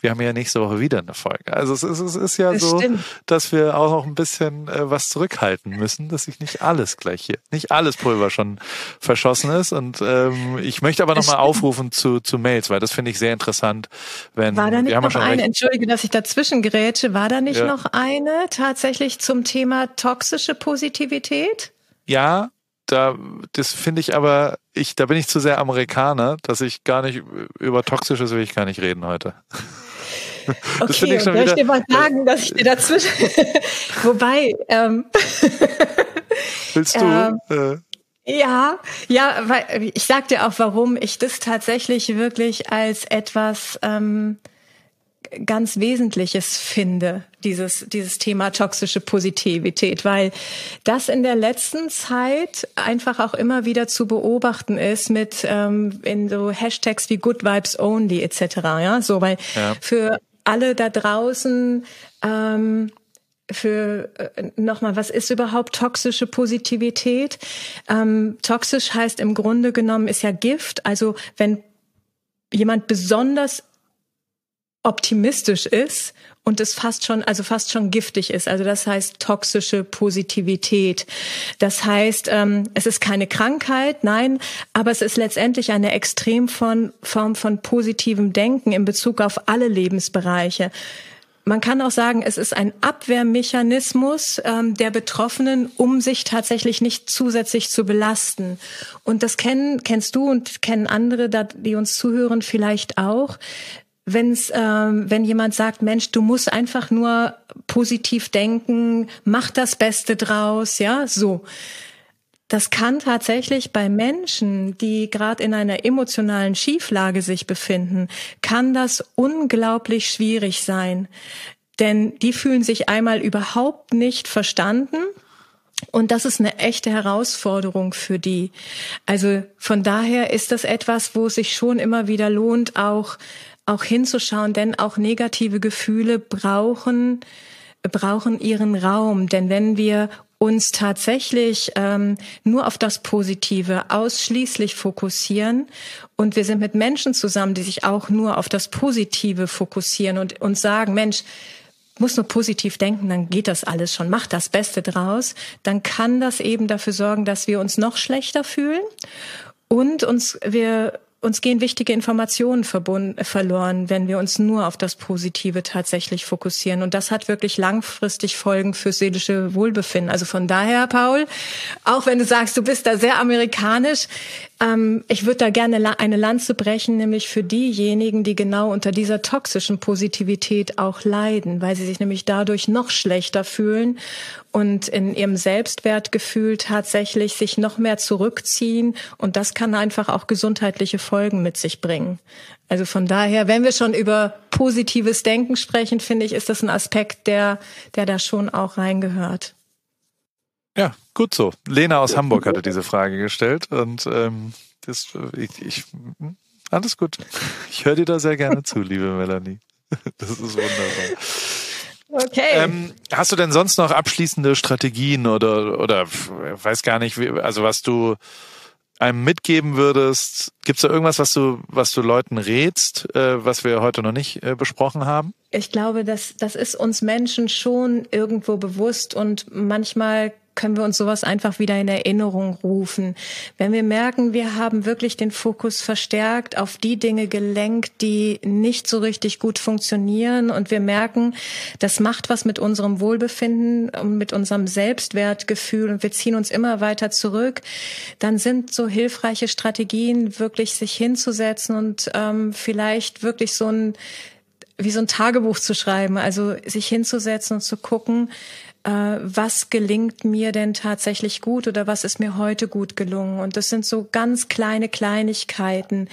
wir haben ja nächste Woche wieder eine Folge. Also es ist, es ist ja das so, stimmt. dass wir auch noch ein bisschen äh, was zurückhalten müssen, dass sich nicht alles gleich hier, nicht alles Pulver schon verschossen ist. Und ähm, ich möchte aber nochmal aufrufen zu, zu Mails, weil das finde ich sehr interessant. Wenn, war da nicht noch eine, entschuldige, dass ich dazwischen gerätsche, war da nicht ja. noch eine tatsächlich zum Thema toxische Positivität? Ja, da, das finde ich aber, ich, da bin ich zu sehr Amerikaner, dass ich gar nicht über Toxisches will ich gar nicht reden heute. Das okay, ich schon soll ich dir mal sagen, dass ich dir dazwischen. Wobei, ähm, willst du? Ähm, äh, ja, ja, weil ich sag dir auch, warum ich das tatsächlich wirklich als etwas ähm, ganz Wesentliches finde, dieses, dieses Thema toxische Positivität, weil das in der letzten Zeit einfach auch immer wieder zu beobachten ist mit ähm, in so Hashtags wie Good Vibes Only etc. Ja, so weil ja. für alle da draußen ähm, für äh, nochmal, was ist überhaupt toxische Positivität? Ähm, toxisch heißt im Grunde genommen ist ja Gift. Also wenn jemand besonders optimistisch ist und es fast schon, also fast schon giftig ist. Also das heißt toxische Positivität. Das heißt, ähm, es ist keine Krankheit, nein, aber es ist letztendlich eine Extremform von positivem Denken in Bezug auf alle Lebensbereiche. Man kann auch sagen, es ist ein Abwehrmechanismus ähm, der Betroffenen, um sich tatsächlich nicht zusätzlich zu belasten. Und das kennen, kennst du und kennen andere, die uns zuhören, vielleicht auch wenn's, ähm, wenn jemand sagt, Mensch, du musst einfach nur positiv denken, mach das Beste draus, ja, so. Das kann tatsächlich bei Menschen, die gerade in einer emotionalen Schieflage sich befinden, kann das unglaublich schwierig sein. Denn die fühlen sich einmal überhaupt nicht verstanden Und das ist eine echte Herausforderung für die. Also von daher ist das etwas, wo es sich schon immer wieder lohnt, auch, auch hinzuschauen, denn auch negative Gefühle brauchen, brauchen ihren Raum. Denn wenn wir uns tatsächlich ähm, nur auf das Positive ausschließlich fokussieren und wir sind mit Menschen zusammen, die sich auch nur auf das Positive fokussieren und uns sagen, Mensch, muss nur positiv denken, dann geht das alles schon, mach das Beste draus, dann kann das eben dafür sorgen, dass wir uns noch schlechter fühlen und uns wir uns gehen wichtige Informationen verbunden, verloren, wenn wir uns nur auf das Positive tatsächlich fokussieren. Und das hat wirklich langfristig Folgen für seelische Wohlbefinden. Also von daher, Paul, auch wenn du sagst, du bist da sehr amerikanisch, ähm, ich würde da gerne eine Lanze brechen, nämlich für diejenigen, die genau unter dieser toxischen Positivität auch leiden, weil sie sich nämlich dadurch noch schlechter fühlen und in ihrem Selbstwertgefühl tatsächlich sich noch mehr zurückziehen. Und das kann einfach auch gesundheitliche Folgen mit sich bringen. Also von daher, wenn wir schon über positives Denken sprechen, finde ich, ist das ein Aspekt, der, der da schon auch reingehört. Ja, gut so. Lena aus Hamburg hatte diese Frage gestellt und ähm, das, ich, ich, alles gut. Ich höre dir da sehr gerne zu, liebe Melanie. Das ist wunderbar. Okay. Ähm, hast du denn sonst noch abschließende Strategien oder oder weiß gar nicht, also was du einem mitgeben würdest? Gibt es da irgendwas, was du was du Leuten rätst, äh, was wir heute noch nicht äh, besprochen haben? Ich glaube, das das ist uns Menschen schon irgendwo bewusst und manchmal können wir uns sowas einfach wieder in Erinnerung rufen. Wenn wir merken, wir haben wirklich den Fokus verstärkt auf die Dinge gelenkt, die nicht so richtig gut funktionieren und wir merken, das macht was mit unserem Wohlbefinden und mit unserem Selbstwertgefühl und wir ziehen uns immer weiter zurück, dann sind so hilfreiche Strategien, wirklich sich hinzusetzen und ähm, vielleicht wirklich so ein wie so ein Tagebuch zu schreiben, also sich hinzusetzen und zu gucken, was gelingt mir denn tatsächlich gut oder was ist mir heute gut gelungen. Und das sind so ganz kleine Kleinigkeiten.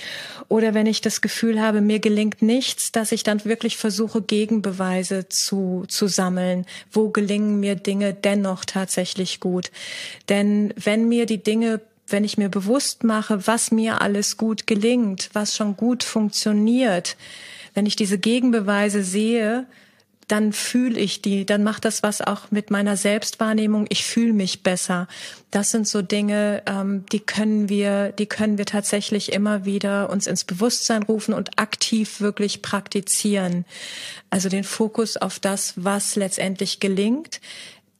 Oder wenn ich das Gefühl habe, mir gelingt nichts, dass ich dann wirklich versuche, Gegenbeweise zu, zu sammeln. Wo gelingen mir Dinge dennoch tatsächlich gut? Denn wenn mir die Dinge wenn ich mir bewusst mache, was mir alles gut gelingt, was schon gut funktioniert, wenn ich diese Gegenbeweise sehe, dann fühle ich die, dann macht das was auch mit meiner Selbstwahrnehmung. Ich fühle mich besser. Das sind so Dinge, ähm, die können wir, die können wir tatsächlich immer wieder uns ins Bewusstsein rufen und aktiv wirklich praktizieren. Also den Fokus auf das, was letztendlich gelingt.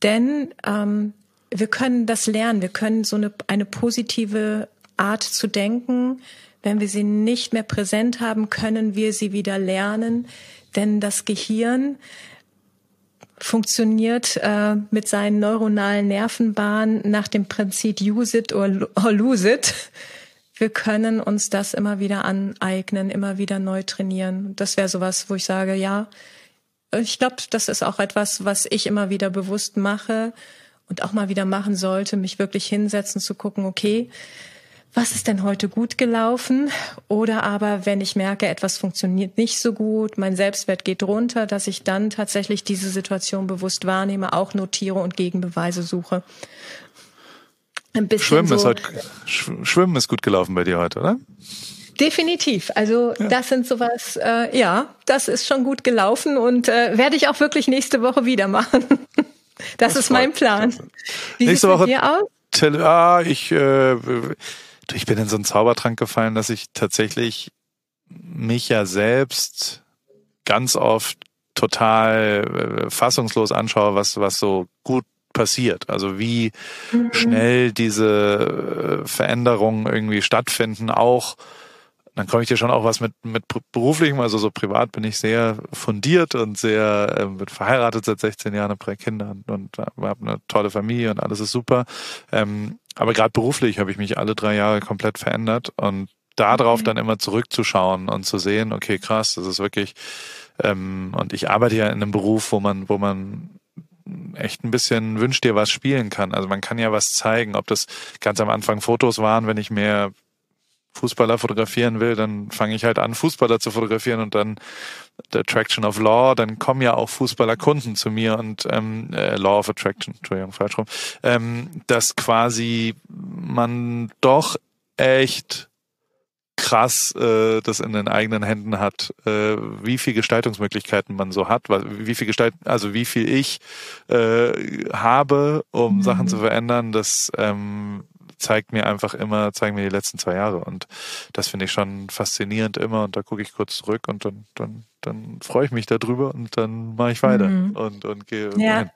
Denn ähm, wir können das lernen. Wir können so eine, eine positive Art zu denken. Wenn wir sie nicht mehr präsent haben, können wir sie wieder lernen denn das Gehirn funktioniert äh, mit seinen neuronalen Nervenbahnen nach dem Prinzip use it or, or lose it. Wir können uns das immer wieder aneignen, immer wieder neu trainieren. Das wäre sowas, wo ich sage, ja, ich glaube, das ist auch etwas, was ich immer wieder bewusst mache und auch mal wieder machen sollte, mich wirklich hinsetzen zu gucken, okay, was ist denn heute gut gelaufen? Oder aber, wenn ich merke, etwas funktioniert nicht so gut, mein Selbstwert geht runter, dass ich dann tatsächlich diese Situation bewusst wahrnehme, auch notiere und Gegenbeweise suche. Ein bisschen Schwimmen, so, ist heute, Schwimmen ist gut gelaufen bei dir heute, oder? Definitiv. Also ja. das sind sowas, äh, ja, das ist schon gut gelaufen und äh, werde ich auch wirklich nächste Woche wieder machen. das, das ist mein Plan. Wie nächste Woche dir aus? Ah, ich äh, ich bin in so einen Zaubertrank gefallen, dass ich tatsächlich mich ja selbst ganz oft total äh, fassungslos anschaue, was, was so gut passiert. Also wie mhm. schnell diese äh, Veränderungen irgendwie stattfinden, auch dann komme ich dir schon auch was mit, mit beruflichem, also so privat bin ich sehr fundiert und sehr, äh, bin verheiratet seit 16 Jahren, habe drei Kinder und, und habe eine tolle Familie und alles ist super. Ähm, aber gerade beruflich habe ich mich alle drei Jahre komplett verändert und darauf mhm. dann immer zurückzuschauen und zu sehen, okay, krass, das ist wirklich, ähm, und ich arbeite ja in einem Beruf, wo man, wo man echt ein bisschen wünscht dir was spielen kann. Also man kann ja was zeigen, ob das ganz am Anfang Fotos waren, wenn ich mehr Fußballer fotografieren will, dann fange ich halt an, Fußballer zu fotografieren und dann the Attraction of Law, dann kommen ja auch Fußballerkunden zu mir und ähm, äh, Law of Attraction, Entschuldigung, falsch rum, ähm, dass quasi man doch echt krass äh, das in den eigenen Händen hat, äh, wie viel Gestaltungsmöglichkeiten man so hat, wie viel Gestalt, also wie viel ich äh, habe, um mhm. Sachen zu verändern, das ähm, zeigt mir einfach immer, zeigen mir die letzten zwei Jahre und das finde ich schon faszinierend immer und da gucke ich kurz zurück und dann dann dann freue ich mich darüber und dann mache ich weiter mhm. und und gehe ja. hin.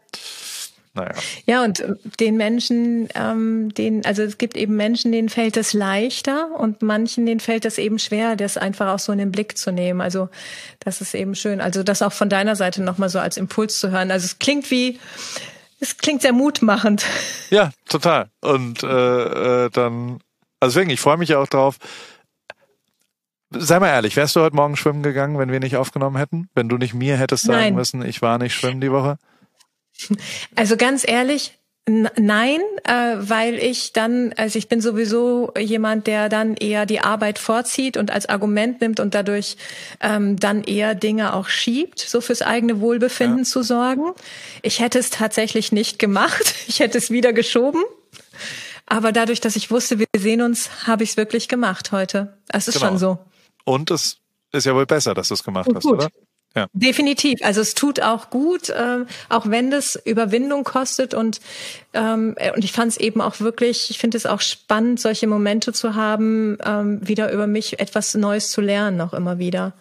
Naja. Ja, und äh, den Menschen, ähm, den, also es gibt eben Menschen, denen fällt es leichter und manchen, denen fällt es eben schwer, das einfach auch so in den Blick zu nehmen. Also das ist eben schön. Also das auch von deiner Seite nochmal so als Impuls zu hören. Also es klingt wie, es klingt sehr mutmachend. Ja, total. Und äh, äh, dann, also deswegen, ich freue mich ja auch drauf. Sei mal ehrlich, wärst du heute Morgen schwimmen gegangen, wenn wir nicht aufgenommen hätten? Wenn du nicht mir hättest sagen Nein. müssen, ich war nicht schwimmen die Woche? Also ganz ehrlich, Nein, äh, weil ich dann, also ich bin sowieso jemand, der dann eher die Arbeit vorzieht und als Argument nimmt und dadurch ähm, dann eher Dinge auch schiebt, so fürs eigene Wohlbefinden ja. zu sorgen. Ich hätte es tatsächlich nicht gemacht. Ich hätte es wieder geschoben. Aber dadurch, dass ich wusste, wir sehen uns, habe ich es wirklich gemacht heute. Es ist genau. schon so. Und es ist ja wohl besser, dass du es gemacht hast, oder? Ja. Definitiv. Also es tut auch gut, äh, auch wenn das Überwindung kostet und ähm, und ich fand es eben auch wirklich, ich finde es auch spannend, solche Momente zu haben, ähm, wieder über mich etwas Neues zu lernen, auch immer wieder.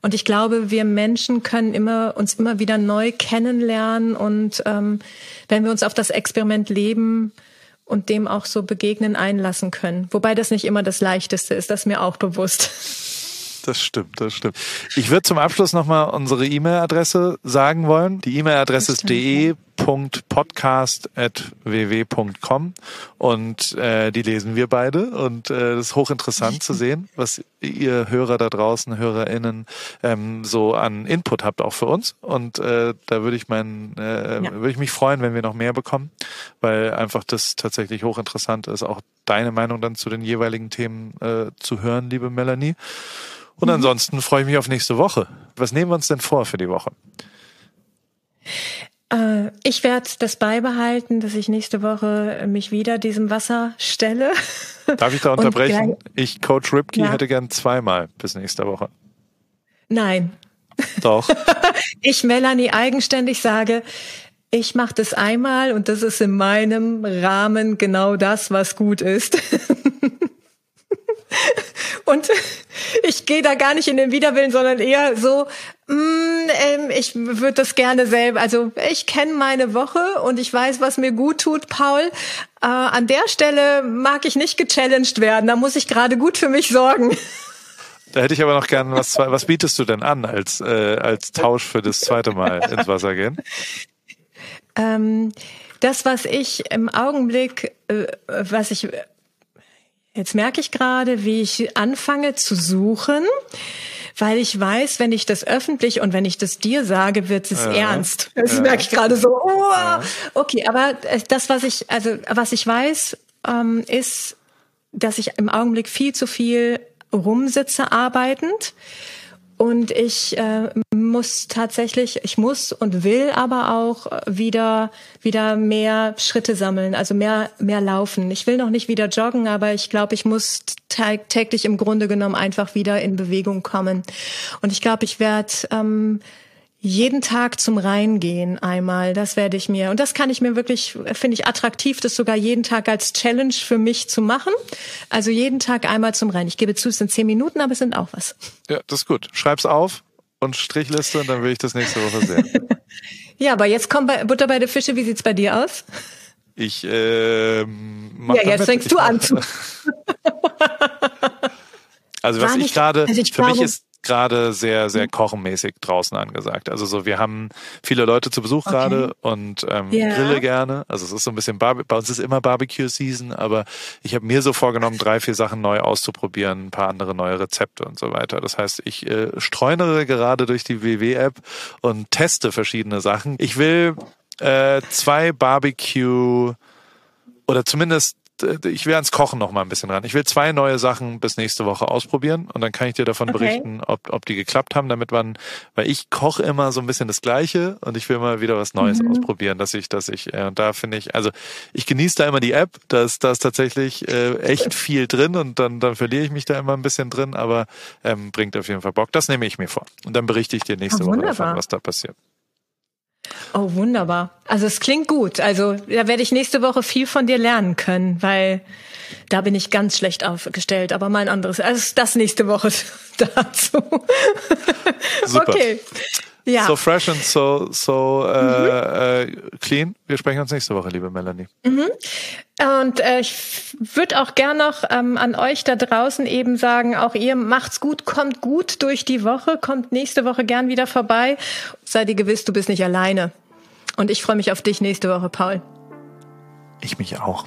Und ich glaube, wir Menschen können immer uns immer wieder neu kennenlernen und ähm, wenn wir uns auf das Experiment leben und dem auch so begegnen einlassen können. Wobei das nicht immer das Leichteste ist, das ist mir auch bewusst. Das stimmt, das stimmt. Ich würde zum Abschluss nochmal unsere E-Mail-Adresse sagen wollen. Die E-Mail-Adresse ist de.podcast.ww.com und äh, die lesen wir beide und äh, das ist hochinteressant zu sehen, was ihr Hörer da draußen, HörerInnen ähm, so an Input habt auch für uns und äh, da würde ich meinen, äh, ja. würde ich mich freuen, wenn wir noch mehr bekommen, weil einfach das tatsächlich hochinteressant ist, auch deine Meinung dann zu den jeweiligen Themen äh, zu hören, liebe Melanie. Und ansonsten freue ich mich auf nächste Woche. Was nehmen wir uns denn vor für die Woche? Äh, ich werde das beibehalten, dass ich nächste Woche mich wieder diesem Wasser stelle. Darf ich da unterbrechen? ich, Coach Ripke, ja. hätte gern zweimal bis nächste Woche. Nein. Doch. ich, Melanie, eigenständig sage, ich mache das einmal und das ist in meinem Rahmen genau das, was gut ist. und ich gehe da gar nicht in den Widerwillen, sondern eher so, mh, mm, ähm, ich würde das gerne selber. Also ich kenne meine Woche und ich weiß, was mir gut tut, Paul. Äh, an der Stelle mag ich nicht gechallenged werden. Da muss ich gerade gut für mich sorgen. Da hätte ich aber noch gern was. Was bietest du denn an als äh, als Tausch für das zweite Mal ins Wasser gehen? Ähm, das, was ich im Augenblick, äh, was ich Jetzt merke ich gerade, wie ich anfange zu suchen, weil ich weiß, wenn ich das öffentlich und wenn ich das dir sage, wird es ja. ernst. Das ja. merke ich gerade so. Oh, ja. Okay, aber das, was ich, also was ich weiß, ähm, ist, dass ich im Augenblick viel zu viel rumsitze arbeitend und ich äh, muss tatsächlich, ich muss und will aber auch wieder wieder mehr Schritte sammeln, also mehr mehr laufen. Ich will noch nicht wieder joggen, aber ich glaube, ich muss täglich im Grunde genommen einfach wieder in Bewegung kommen. Und ich glaube, ich werde ähm, jeden Tag zum Reingehen einmal, das werde ich mir, und das kann ich mir wirklich, finde ich attraktiv, das sogar jeden Tag als Challenge für mich zu machen. Also jeden Tag einmal zum Rein. Ich gebe zu, es sind zehn Minuten, aber es sind auch was. Ja, das ist gut. Schreib's auf und Strichliste und dann will ich das nächste Woche sehen. ja, aber jetzt kommt bei Butter bei der Fische, wie sieht's bei dir aus? Ich, ähm, mach Ja, jetzt fängst du an zu. also was ich gerade, also für glaube, mich ist gerade sehr, sehr mhm. kochenmäßig draußen angesagt. Also so, wir haben viele Leute zu Besuch okay. gerade und ähm, yeah. grille gerne. Also es ist so ein bisschen, Barbe bei uns ist immer Barbecue-Season, aber ich habe mir so vorgenommen, drei, vier Sachen neu auszuprobieren, ein paar andere neue Rezepte und so weiter. Das heißt, ich äh, streunere gerade durch die WW-App und teste verschiedene Sachen. Ich will äh, zwei Barbecue oder zumindest ich will ans Kochen noch mal ein bisschen ran. Ich will zwei neue Sachen bis nächste Woche ausprobieren und dann kann ich dir davon okay. berichten, ob, ob die geklappt haben, damit man, weil ich koche immer so ein bisschen das Gleiche und ich will mal wieder was Neues mhm. ausprobieren, dass ich, dass ich, äh, da finde ich, also ich genieße da immer die App, da ist, da ist tatsächlich äh, echt viel drin und dann, dann verliere ich mich da immer ein bisschen drin, aber ähm, bringt auf jeden Fall Bock. Das nehme ich mir vor. Und dann berichte ich dir nächste oh, Woche davon, was da passiert. Oh, wunderbar. Also es klingt gut. Also da werde ich nächste Woche viel von dir lernen können, weil da bin ich ganz schlecht aufgestellt. Aber mein anderes, also das nächste Woche dazu. Super. Okay. Ja. So fresh and so, so äh, mhm. äh, clean. Wir sprechen uns nächste Woche, liebe Melanie. Mhm. Und äh, ich würde auch gern noch ähm, an euch da draußen eben sagen, auch ihr macht's gut, kommt gut durch die Woche, kommt nächste Woche gern wieder vorbei. Sei dir gewiss, du bist nicht alleine. Und ich freue mich auf dich nächste Woche, Paul. Ich mich auch.